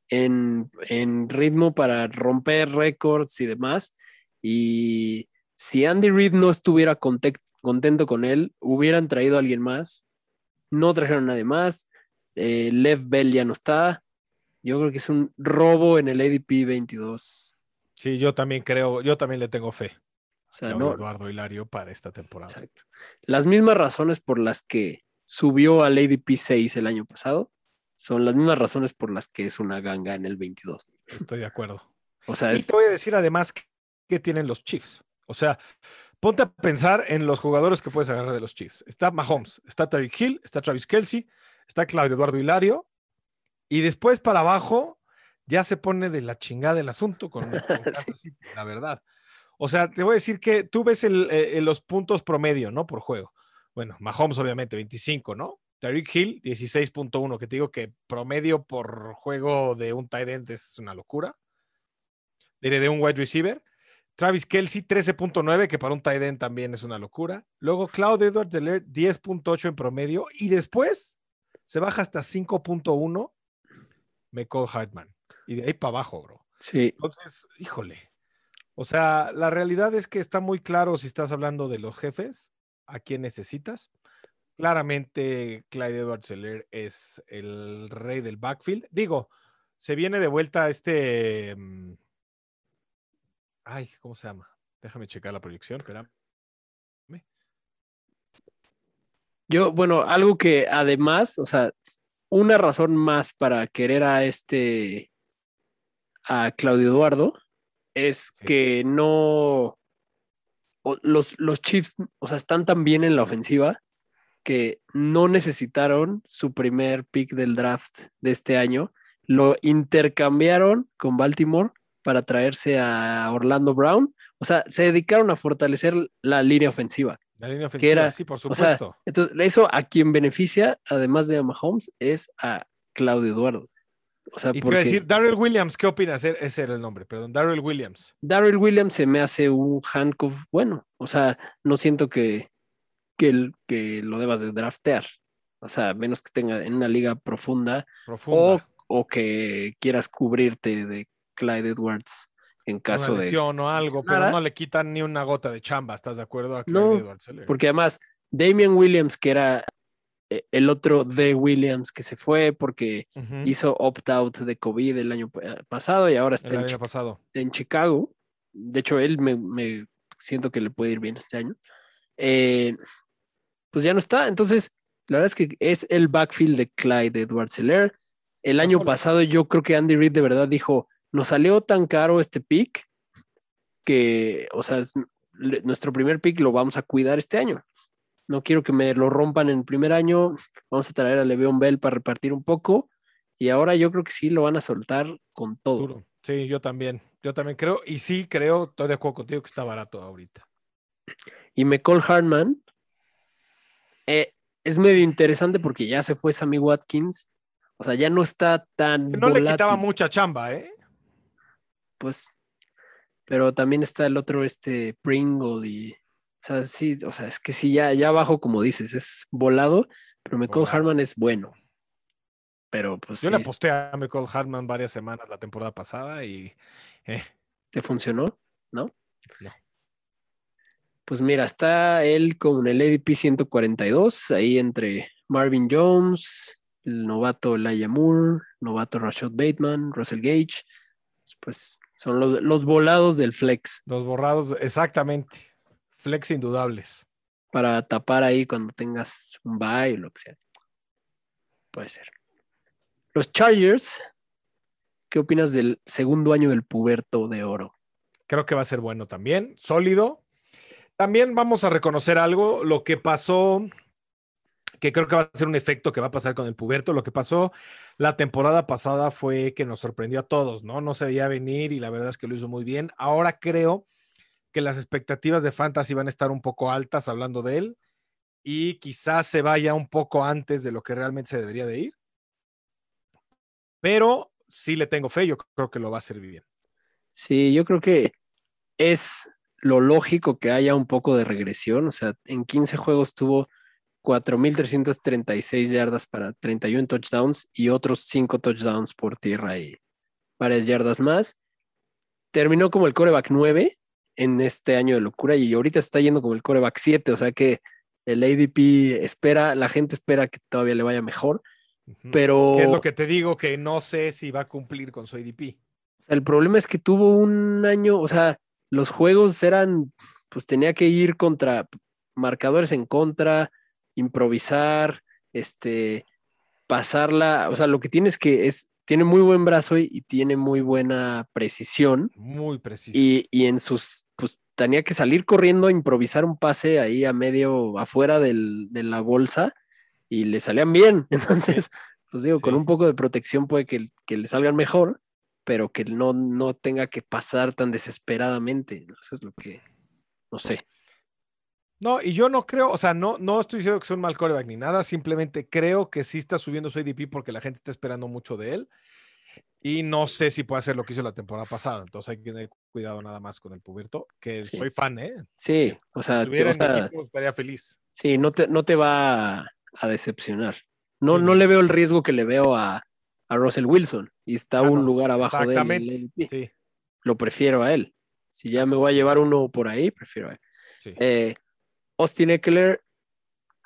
en, en ritmo para romper récords y demás. Y si Andy Reid no estuviera conte- contento con él, hubieran traído a alguien más. No trajeron a nadie más. Eh, Lev Bell ya no está. Yo creo que es un robo en el ADP 22. Sí, yo también creo, yo también le tengo fe. O sea, no, Eduardo Hilario para esta temporada. Exacto. Las mismas razones por las que subió al ADP 6 el año pasado son las mismas razones por las que es una ganga en el 22. Estoy de acuerdo. O sea, Y te voy a decir además que, que tienen los Chiefs. O sea, ponte a pensar en los jugadores que puedes agarrar de los Chiefs. Está Mahomes, está Tyreek Hill, está Travis Kelsey, está Claudio Eduardo Hilario. Y después para abajo ya se pone de la chingada el asunto con, Sí. La verdad. O sea, te voy a decir que tú ves el, eh, eh, los puntos promedio, ¿no? Por juego. Bueno, Mahomes obviamente 25, ¿no? Tyreek Hill 16.1, que te digo que promedio por juego de un tight end es una locura. Diré de un wide receiver. Travis Kelsey 13.9, que para un tight end también es una locura. Luego Claudio Edwards Deler 10.8 en promedio y después se baja hasta 5.1 McCall Hartman. Y de ahí para abajo, bro. sí, Entonces, híjole. O sea, la realidad es que está muy claro si estás hablando de los jefes, a quién necesitas. Claramente, Clyde Edwards Seller es el rey del backfield. Digo, se viene de vuelta este. mm, Ay, ¿cómo se llama? Déjame checar la proyección, espera. yo, bueno, algo que además, o sea, una razón más para querer a este, a Claudio Eduardo, es Sí. que no, los, los Chiefs, o sea, están tan bien en la ofensiva que no necesitaron su primer pick del draft de este año. Lo intercambiaron con Baltimore para traerse a Orlando Brown. O sea, se dedicaron a fortalecer la línea ofensiva. La línea ofensiva, era- sí, por O sea, supuesto. entonces, eso a quien beneficia, además de a Mahomes, es a Claudio Eduardo. O sea, y te iba porque a decir, Darrell Williams, ¿qué opinas? E- Ese era el nombre, perdón. Darrell Williams. Darrell Williams se me hace un handcuff bueno. O sea, no siento que, que, que lo debas de draftear. O sea, menos que tenga en una liga profunda o, Profunda. o que quieras cubrirte de Clyde Edwards en caso una de. o algo, pero no le quitan ni una gota de chamba, ¿estás de acuerdo? A No, Clyde Edwards-Helaire? Porque además, Damian Williams, que era eh, el otro de Williams que se fue porque hizo opt-out de COVID el año pa- pasado y ahora está el en, año pasado. en Chicago. De hecho, él me, me siento que le puede ir bien este año. Eh, pues ya no está. Entonces, la verdad es que es el backfield de Clyde Edwards Helaire. El año pasado yo creo que Andy Reid de verdad dijo, nos salió tan caro este pick que, o sea, es- le- nuestro primer pick lo vamos a cuidar este año. No quiero que me lo rompan en el primer año. Vamos a traer a Le'Veon Bell para repartir un poco. Y ahora yo creo que sí lo van a soltar con todo. Sí, yo también. Yo también creo. Y sí, creo, estoy de acuerdo contigo que está barato ahorita. Y McCall Hartman eh, es medio interesante porque ya se fue Sammy Watkins. O sea, ya no está tan. No le quitaba mucha chamba, ¿eh? Pues. Pero también está el otro, este Pringle y. O sea, sí, o sea, es que sí, ya, ya abajo, como dices, es volado, pero Volado. Harman es bueno. Pero pues Yo sí, le aposté a Michael Hartman varias semanas la temporada pasada y eh, ¿te funcionó? ¿No? No. Pues mira, está él con el ADP 142, ahí entre Marvin Jones, el novato Elijah Moore, novato Rashad Bateman, Russell Gage. Pues son los, los volados del flex los borrados, exactamente. Flex indudables. para tapar ahí cuando tengas un bye o lo que sea. Puede ser. Los Chargers, ¿qué opinas del segundo año del puberto de oro? Creo que va a ser bueno también, sólido. También vamos a reconocer algo, lo que pasó, que creo que va a ser un efecto que va a pasar con el puberto. Lo que pasó la temporada pasada fue que nos sorprendió a todos, ¿no? No se veía venir y la verdad es que lo hizo muy bien. Ahora creo que las expectativas de Fantasy van a estar un poco altas hablando de él y quizás se vaya un poco antes de lo que realmente se debería de ir. Pero sí le tengo fe, yo creo que lo va a hacer bien. Sí, yo creo que es lo lógico que haya un poco de regresión. O sea, en 15 juegos tuvo 4.336 yardas para 31 touchdowns y otros 5 touchdowns por tierra y varias yardas más. Terminó como el coreback 9 en este año de locura y ahorita está yendo como el coreback 7. O sea que el ADP espera, la gente espera que todavía le vaya mejor. Ujú. Pero Que es lo que te digo, que no sé si va a cumplir con su ADP. el problema es que tuvo un año, o sea, los juegos eran, pues tenía que ir contra marcadores en contra, improvisar, este, pasarla, o sea, lo que tiene es que es, tiene muy buen brazo y, y tiene muy buena precisión Muy preciso. y, y en sus, pues tenía que salir corriendo, improvisar un pase ahí a medio, afuera del- de la bolsa y le salían bien. Entonces, pues digo, con un poco de protección puede que, que le salgan mejor, pero que no, no tenga que pasar tan desesperadamente. Eso es lo que, no sé. No, y yo no creo, o sea, no, no estoy diciendo que sea un mal coreback ni nada, simplemente creo que sí está subiendo su ADP porque la gente está esperando mucho de él. Y no sé si puede hacer lo que hizo la temporada pasada. Entonces hay que tener cuidado nada más con el puberto, que Sí. soy fan, ¿eh? Sí, o sea, Si o sea, equipo, estaría feliz. sí, no te, no te va a, decepcionar. No, Sí, no le veo el riesgo que le veo a, a Russell Wilson y está Ah, un lugar abajo de él. Sí, lo prefiero a él. Si ya me voy a llevar uno por ahí, prefiero a él. sí. Eh, Austin Eckler,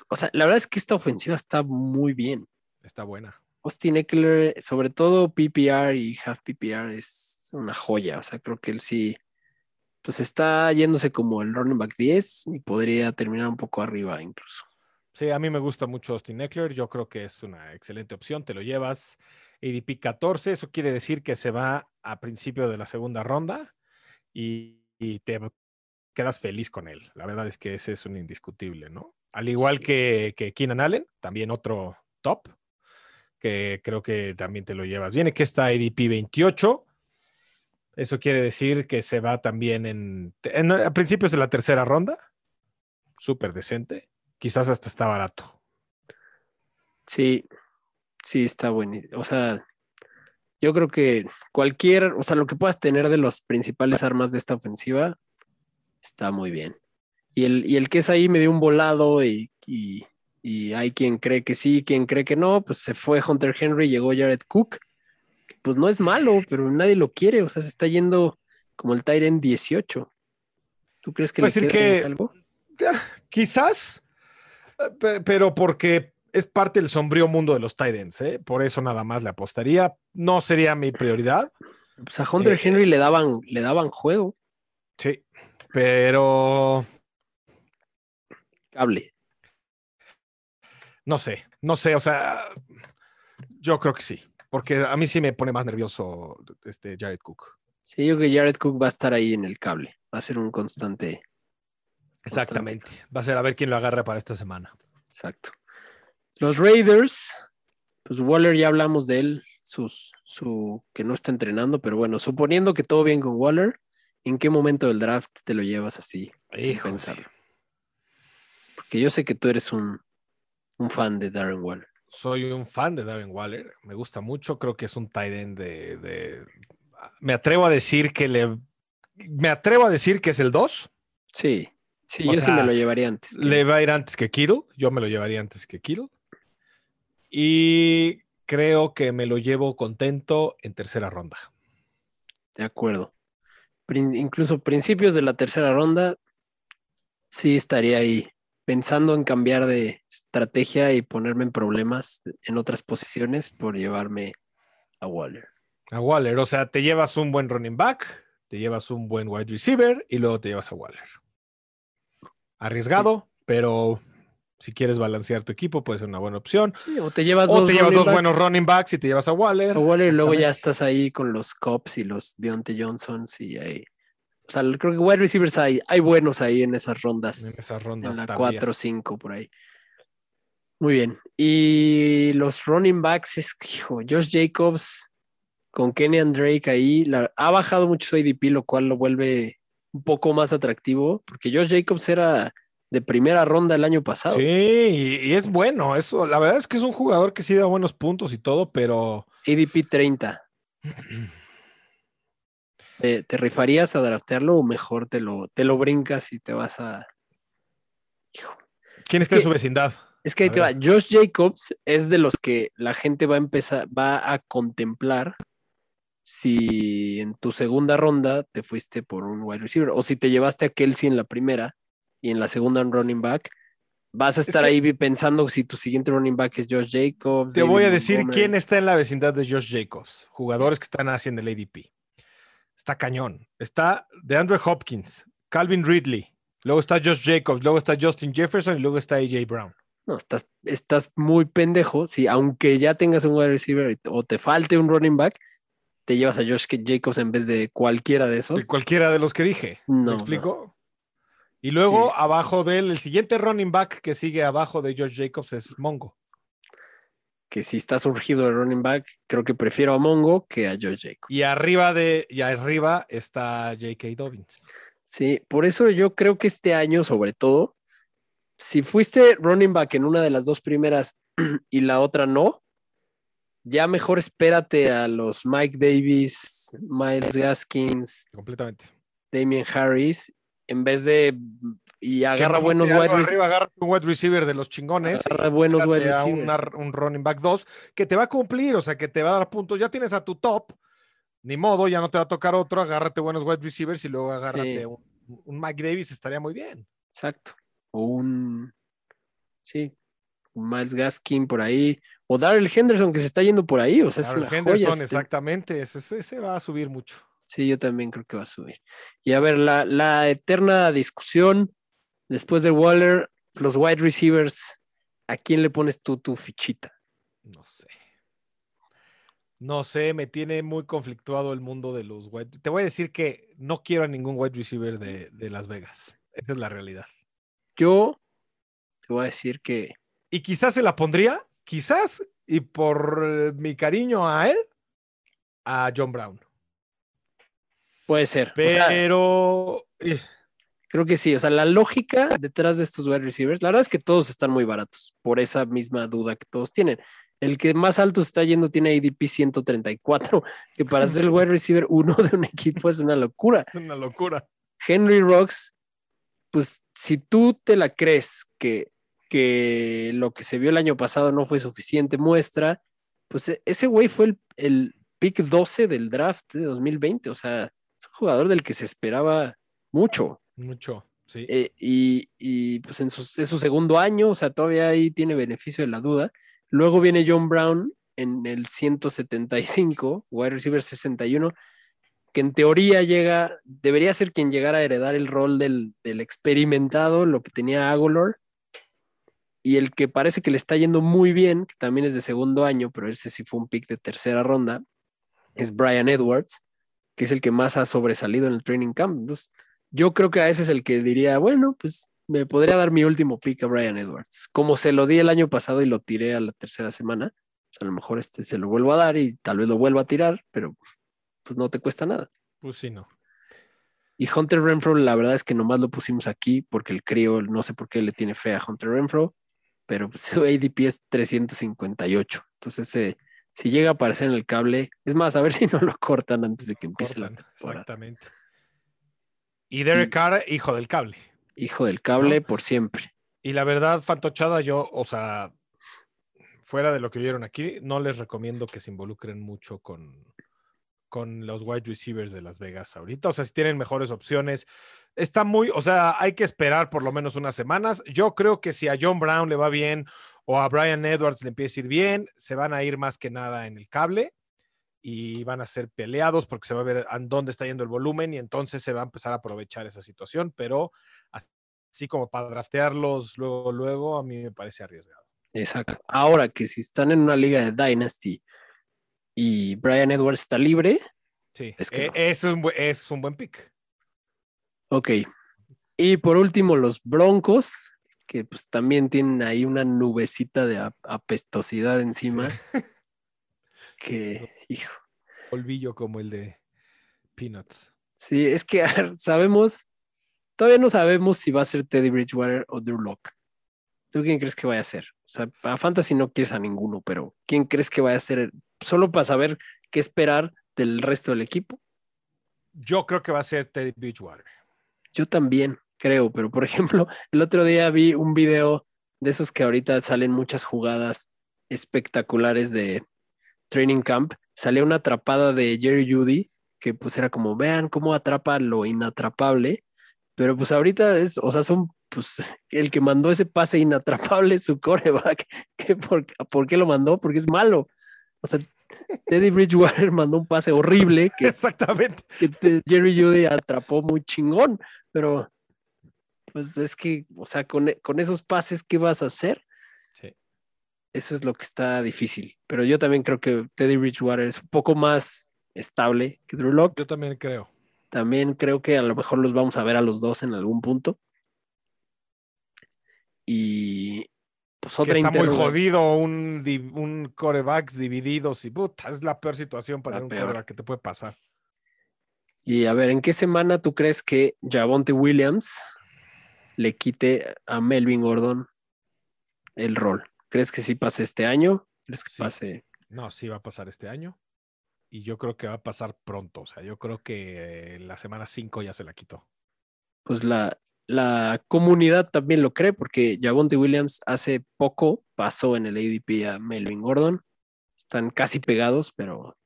o sea, la verdad es que esta ofensiva está muy bien. Está buena. Austin Eckler, sobre todo PPR y half PPR, es una joya. O sea, creo que él sí, pues está yéndose como el running back 10 y podría terminar un poco arriba incluso. Sí, a mí me gusta mucho Austin Eckler. Yo creo que es una excelente opción. Te lo llevas ADP 14. Eso quiere decir que se va a principio de la segunda ronda y, y te quedas feliz con él. La verdad es que ese es un indiscutible, ¿no? Al igual Sí. que, que Keenan Allen, también otro top, que creo que también te lo llevas. Viene que está ADP 28. Eso quiere decir que se va también en, en- a principios de la tercera ronda. Súper decente. Quizás hasta está barato. Sí, sí, está bueno. O sea, yo creo que cualquier, o sea, lo que puedas tener de las principales armas de esta ofensiva está muy bien. Y el, y el que es ahí me dio un volado y, y, y hay quien cree que sí, quien cree que no, pues se fue Hunter Henry, llegó Jared Cook, que pues no es malo, pero nadie lo quiere, o sea, se está yendo como el Tyrant 18. ¿Tú crees que le decir queda que- algo? Quizás, eh, pe- pero porque es parte del sombrío mundo de los Titans, ¿eh? Por eso nada más le apostaría. No sería mi prioridad, Pues a Hunter eh, Henry le daban, le daban juego, sí, pero cable. no sé, no sé, o sea, yo creo que sí, porque a mí sí me pone más nervioso este Jared Cook. Sí, yo creo que Jared Cook va a estar ahí en el cable. Va a ser un constante. Exactamente. Va a ser a ver quién lo agarra para esta semana. Exacto. Los Raiders, pues Waller ya hablamos de él, sus, su que no está entrenando, pero bueno, suponiendo que todo bien con Waller, ¿en qué momento del draft te lo llevas así, sin pensarlo? Porque yo sé que tú eres un, un fan de Darren Waller. soy un fan de Darren Waller. Me gusta mucho. Creo que es un tight end de, de- Me atrevo a decir que le. Me atrevo a decir que es el 2. Sí, sí, O yo sí me lo llevaría antes. que- Le va a ir antes que Kittle. Yo me lo llevaría antes que Kittle. Y creo que me lo llevo contento en tercera ronda. De acuerdo. Incluso principios de la tercera ronda, sí estaría ahí pensando en cambiar de estrategia y ponerme en problemas en otras posiciones por llevarme a Waller. A Waller. O sea, te llevas un buen running back, te llevas un buen wide receiver y luego te llevas a Waller. Arriesgado, pero si quieres balancear tu equipo, puede ser una buena opción. Sí, o te llevas O dos, te llevas running dos backs buenos running backs y te llevas a Waller. a Waller y luego ya estás ahí con los Cops y los Deontay Johnsons y ahí. O sea, creo que wide receivers hay, hay buenos ahí en esas rondas. en esas en rondas. la tardías. 4 o 5 por ahí. Muy bien. Y los running backs es que, hijo, Josh Jacobs con Kenny and Drake ahí la- ha bajado mucho su ADP, lo cual lo vuelve un poco más atractivo, porque Josh Jacobs era de primera ronda el año pasado. Sí, y, y es bueno. Eso, la verdad es que es un jugador que sí da buenos puntos y todo, pero ADP 30. ¿Te, te rifarías a draftearlo o mejor te lo, te lo brincas y te vas a... Hijo, ¿quién Es está en que- su vecindad? Es que ahí te va. Josh Jacobs es de los que la gente va a empezar, va a contemplar si en tu segunda ronda te fuiste por un wide receiver o si te llevaste a Kelsey en la primera y en la segunda un running back. Vas a estar que- ahí vi- si tu siguiente running back es Josh Jacobs. Te voy a decir Montgomery. quién está en la vecindad de Josh Jacobs. Jugadores que están haciendo el ADP. Está cañón. Está de Andrew Hopkins, Calvin Ridley, luego está Josh Jacobs, luego está Justin Jefferson y luego está AJ Brown. No, estás, estás muy pendejo. Si aunque ya tengas un wide receiver o te falte un running back, te llevas a Josh Jacobs en vez de cualquiera de esos. De cualquiera de los que dije. No, ¿Me no. Y luego Sí. abajo de él, el siguiente running back que sigue abajo de Josh Jacobs es Mongo. que si está surgido de running back, creo que prefiero a Mongo que a Josh Jacobs. Y arriba de y arriba está J.K. Dobbins. Sí, por eso yo creo que este año, sobre todo, si fuiste running back en una de las dos primeras y la otra no, ya mejor espérate a los Mike Davis, Miles Gaskins, Completamente. Damien Harris, en vez de y agarra Que buenos wide receivers. arriba agarra un wide receiver de los chingones. Agarra buenos wide receivers. una- un running back 2 que te va a cumplir, o sea, que te va a dar puntos. Ya tienes a tu top, ni modo, ya no te va a tocar otro, agárrate buenos wide receivers y luego agárrate Sí. un, un Mike Davis, estaría muy bien. Exacto. O un. Sí. Un Miles Gaskin por ahí. O Darrell Henderson que se está yendo por ahí. O sea, es Darrell una joya Henderson, este- exactamente, ese- ese va a subir mucho. Sí, yo también creo que va a subir. Y a ver, la, la eterna discusión después de Waller, los wide receivers, ¿a quién le pones tú tu fichita? No sé. No sé, me tiene muy conflictuado el mundo de los wide. Te voy a decir que no quiero a ningún wide receiver de, de Las Vegas. Esa es la realidad. Yo te voy a decir que Y quizás se la pondría, quizás, y por eh, mi cariño a él, a John Brown. Puede ser. O sea, Pero eh, creo que sí. O sea, la lógica detrás de estos wide receivers, la verdad es que todos están muy baratos, por esa misma duda que todos tienen. El que más alto se está yendo tiene ADP 134, que para ser el wide receiver uno de un equipo es una locura. es una locura. Henry Rocks, pues si tú te la crees que, que lo que se vio el año pasado no fue suficiente muestra, pues e- ese güey fue el, el pick 12 del draft de 2020, o sea, jugador del que se esperaba mucho. Mucho, sí. Eh, y, y, pues en su, es su segundo año, o sea, todavía ahí tiene beneficio de la duda. Luego viene John Brown en el 175, wide receiver 61, que en teoría llega, debería ser quien llegara a heredar el rol del, del experimentado, lo que tenía Agolor, y el que parece que le está yendo muy bien, que también es de segundo año, pero ese sí fue un pick de tercera ronda, es Brian Edwards, que es el que más ha sobresalido en el training camp. Entonces, yo creo que a ese es el que diría, bueno, pues me podría dar mi último pick a Brian Edwards. Como se lo di el año pasado y lo tiré a la tercera semana, pues a lo mejor este se lo vuelvo a dar y tal vez lo vuelva a tirar, pero pues no te cuesta nada. Pues sí, no. Y Hunter Renfro, la verdad es que nomás lo pusimos aquí porque el crío, no sé por qué le tiene fe a Hunter Renfro. pero pues, su ADP es 358. Entonces, eh, si llega a aparecer en el cable, es más, a ver si no lo cortan antes de que empiece la temporada. exactamente. Y Derek Carr, hijo del cable. Hijo del cable ¿No? por siempre. Y la verdad, Fantochada, yo, o sea, fuera de lo que vieron aquí, no les recomiendo que se involucren mucho con, con los wide receivers de Las Vegas ahorita. O sea, si tienen mejores opciones, está muy, o sea, hay que esperar por lo menos unas semanas. Yo creo que si a John Brown le va bien o a Brian Edwards le empieza a ir bien, se van a ir más que nada en el cable y van a ser peleados porque se va a ver a dónde está yendo el volumen y entonces se va a empezar a aprovechar esa situación, pero así como para draftearlos luego, luego, a mí me parece arriesgado. Exacto. Ahora que si están en una liga de Dynasty y Brian Edwards está libre, Sí, Es que eh, no. eso es un, es un buen pick. ok. Y por último, los Broncos, que pues también tienen ahí una nubecita de ap- apestosidad encima, que, hijo. Polvillo como el de Peanuts. Sí, es que sabemos, todavía no sabemos si va a ser Teddy Bridgewater o Drew Lock. ¿Tú quién crees que vaya a ser? O sea, a Fantasy no quieres a ninguno, pero ¿quién crees que vaya a ser? Solo para saber qué esperar del resto del equipo. Yo creo que va a ser Teddy Bridgewater. Yo también creo, pero por ejemplo, el otro día vi un video de esos que ahorita salen muchas jugadas espectaculares de Training Camp. Salió una atrapada de Jerry Judy, que pues era como, vean cómo atrapa lo inatrapable, pero pues ahorita es, o sea, son, pues el que mandó ese pase inatrapable es su coreback. ¿Qué, por, ¿Por qué lo mandó? Porque es malo. O sea, Teddy Bridgewater mandó un pase horrible que Exactamente. que Jerry Judy atrapó muy chingón, pero pues es que, o sea, con, e- con esos pases, ¿qué vas a hacer? Sí. Eso es lo que está difícil. Pero yo también creo que Teddy Bridgewater es un poco más estable que Drew Lock. Yo también creo. También creo que a lo mejor los vamos a ver a los dos en algún punto. Y pues Que otra está muy jodido un, un corebacks divididos y puta, es la peor situación para un coreback que te puede pasar. Y a ver, ¿en qué semana tú crees que Javonte Williams le quite a Melvin Gordon el rol? ¿Crees que sí pase este año? ¿Crees que Sí. pase? No, sí va a pasar este año. Y yo creo que va a pasar pronto. O sea, yo creo que eh, la semana 5 ya se la quitó. Pues la, la comunidad también lo cree, porque Javonte Williams hace poco pasó en el ADP a Melvin Gordon. Están casi pegados, pero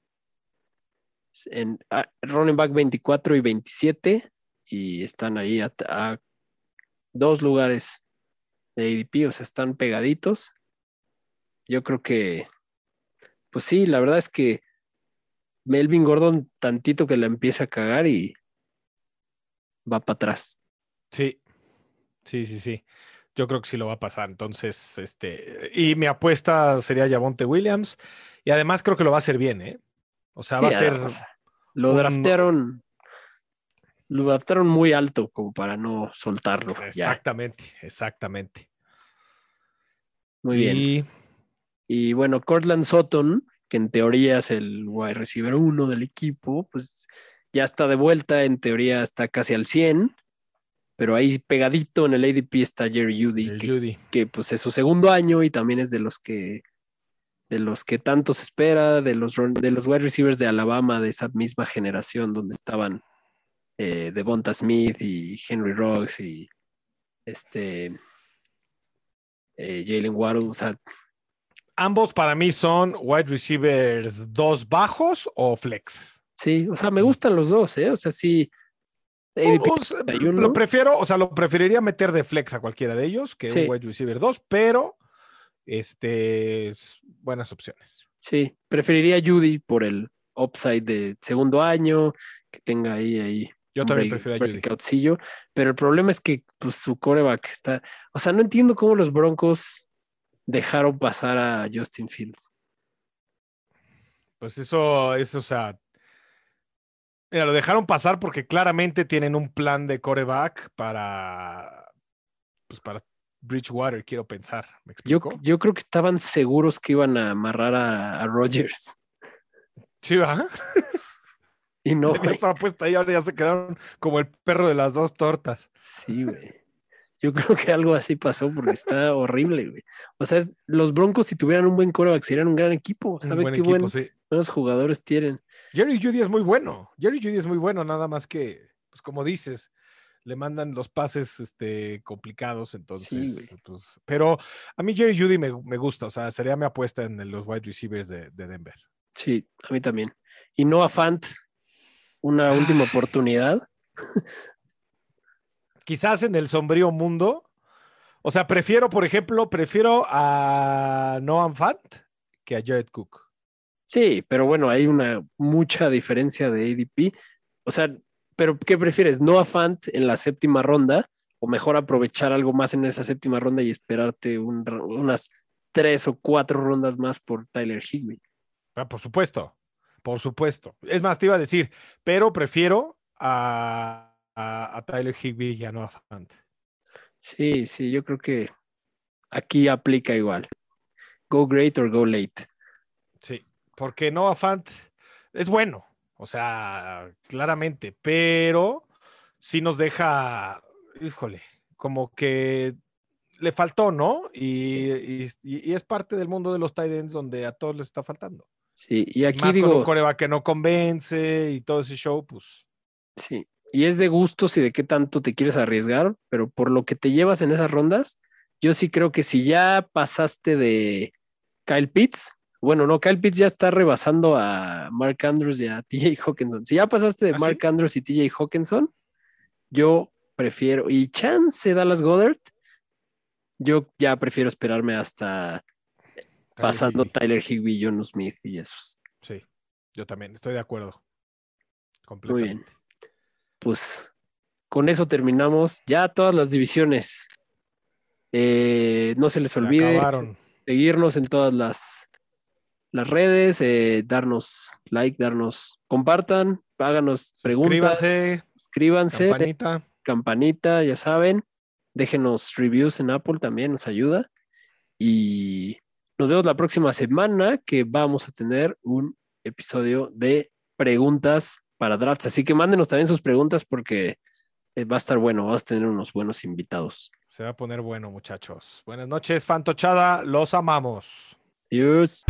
en a- running back 24 y 27 y están ahí a, a dos lugares de ADP, o sea, están pegaditos. Yo creo que, pues sí, la verdad es que Melvin Gordon tantito que la empieza a cagar y va para atrás. Sí, sí, sí, sí. Yo creo que sí lo va a pasar. Entonces, este, y mi apuesta sería Javonte Williams. Y además creo que lo va a hacer bien, ¿eh? O sea, Sí, va a ser. lo un- draftearon, lo draftearon muy alto como para no soltarlo. Ya, Exactamente, exactamente. muy bien. Y Y bueno, Cortland Sutton, que en teoría es el wide receiver uno del equipo, pues ya está de vuelta, en teoría está casi al 100, pero ahí pegadito en el ADP está Jerry Judy, que, Judy. que, pues es su segundo año y también es de los que de los que tanto se espera, de los, de los wide receivers de Alabama, de esa misma generación donde estaban eh, Devonta Smith y Henry Rocks y este eh, Jalen Waddle, o sea, Ambos para mí son wide receivers dos bajos o flex. Sí, o sea, me gustan los dos, ¿eh? O sea, sí. ADP O sea, 31. lo prefiero, o sea, lo preferiría meter de flex a cualquiera de ellos que Sí. un wide receiver 2, pero este es buenas opciones. Sí, preferiría Judy por el upside de segundo año, que tenga ahí, ahí Yo también break- prefiero a Judy. pero el problema es que pues, su coreback está, o sea, no entiendo cómo los Broncos dejaron pasar a Justin Fields. Pues eso es, o sea, mira, lo dejaron pasar porque claramente tienen un plan de coreback para, pues para Bridgewater, quiero pensar. ¿Me Yo, explico? yo creo que estaban seguros que iban a amarrar a, a Rodgers Sí, ¿verdad? y no, güey. esa apuesta ahí, ahora ya se quedaron como el perro de las dos tortas. Sí, güey. Yo creo que algo así pasó porque está horrible, güey. O sea, los Broncos, si tuvieran un buen coreback, serían un gran equipo. ¿Sabe qué buenos jugadores tienen? Jerry Judy es muy bueno. Jerry Judy es muy bueno, nada más que, pues como dices, le mandan los pases este, complicados, entonces, pues, pero a mí Jerry Judy me, gusta, o sea, sería mi apuesta en los wide receivers de, Denver. Sí, a mí también. Y Noah Fant, una última oportunidad. Quizás en el sombrío mundo, o sea, prefiero, por ejemplo, prefiero a Noah Fant que a Jared Cook. Sí, pero bueno, hay una mucha diferencia de ADP. O sea, pero ¿qué prefieres? ¿No a Fant en la séptima ronda o mejor aprovechar algo más en esa séptima ronda y esperarte unas tres o cuatro rondas más por Tyler Higbee? Ah, por supuesto, por supuesto. Es más, te iba a decir, pero prefiero a, a, Tyler Higbee y a Noah Fant. Sí, sí, yo creo que aquí aplica igual. Go great or go late. Sí, porque Noah Fant es bueno, o sea, claramente, pero sí nos deja, híjole, como que le faltó, ¿no? Y, es parte del mundo de los tight donde a todos les está faltando. Sí, y aquí Más digo. Con un coreba que no convence y todo ese show, pues. Sí, y es de gustos y de qué tanto te quieres arriesgar, pero por lo que te llevas en esas rondas, yo sí creo que si ya pasaste de Kyle Pitts, bueno, no, Kyle Pitts ya está rebasando a Mark Andrews y a TJ Hawkinson. Si ya pasaste de ¿Ah, Mark Andrews y TJ Hawkinson, yo prefiero, y chance Dallas Goddard, yo ya prefiero esperarme hasta pasando Tyler Higbee, John Smith y esos. Sí, yo también, estoy de acuerdo. Completamente. Muy bien. Pues con eso terminamos ya todas las divisiones. Eh, no se les olvide seguirnos en todas las las redes, eh, darnos like, darnos, compartan, háganos preguntas, suscríbanse, campanita. campanita, ya saben, déjenos reviews en Apple también, nos ayuda. Y nos vemos la próxima semana que vamos a tener un episodio de preguntas para drafts. Así que mándenos también sus preguntas porque eh, va a estar bueno, vas a tener unos buenos invitados. Se va a poner bueno, muchachos. Buenas noches, Fantochada, los amamos. Adiós.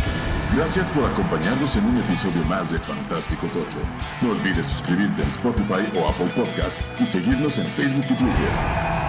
Gracias por acompañarnos en un episodio más de Fantástico Tocho. No olvides suscribirte en Spotify o Apple Podcast y seguirnos en Facebook y Twitter.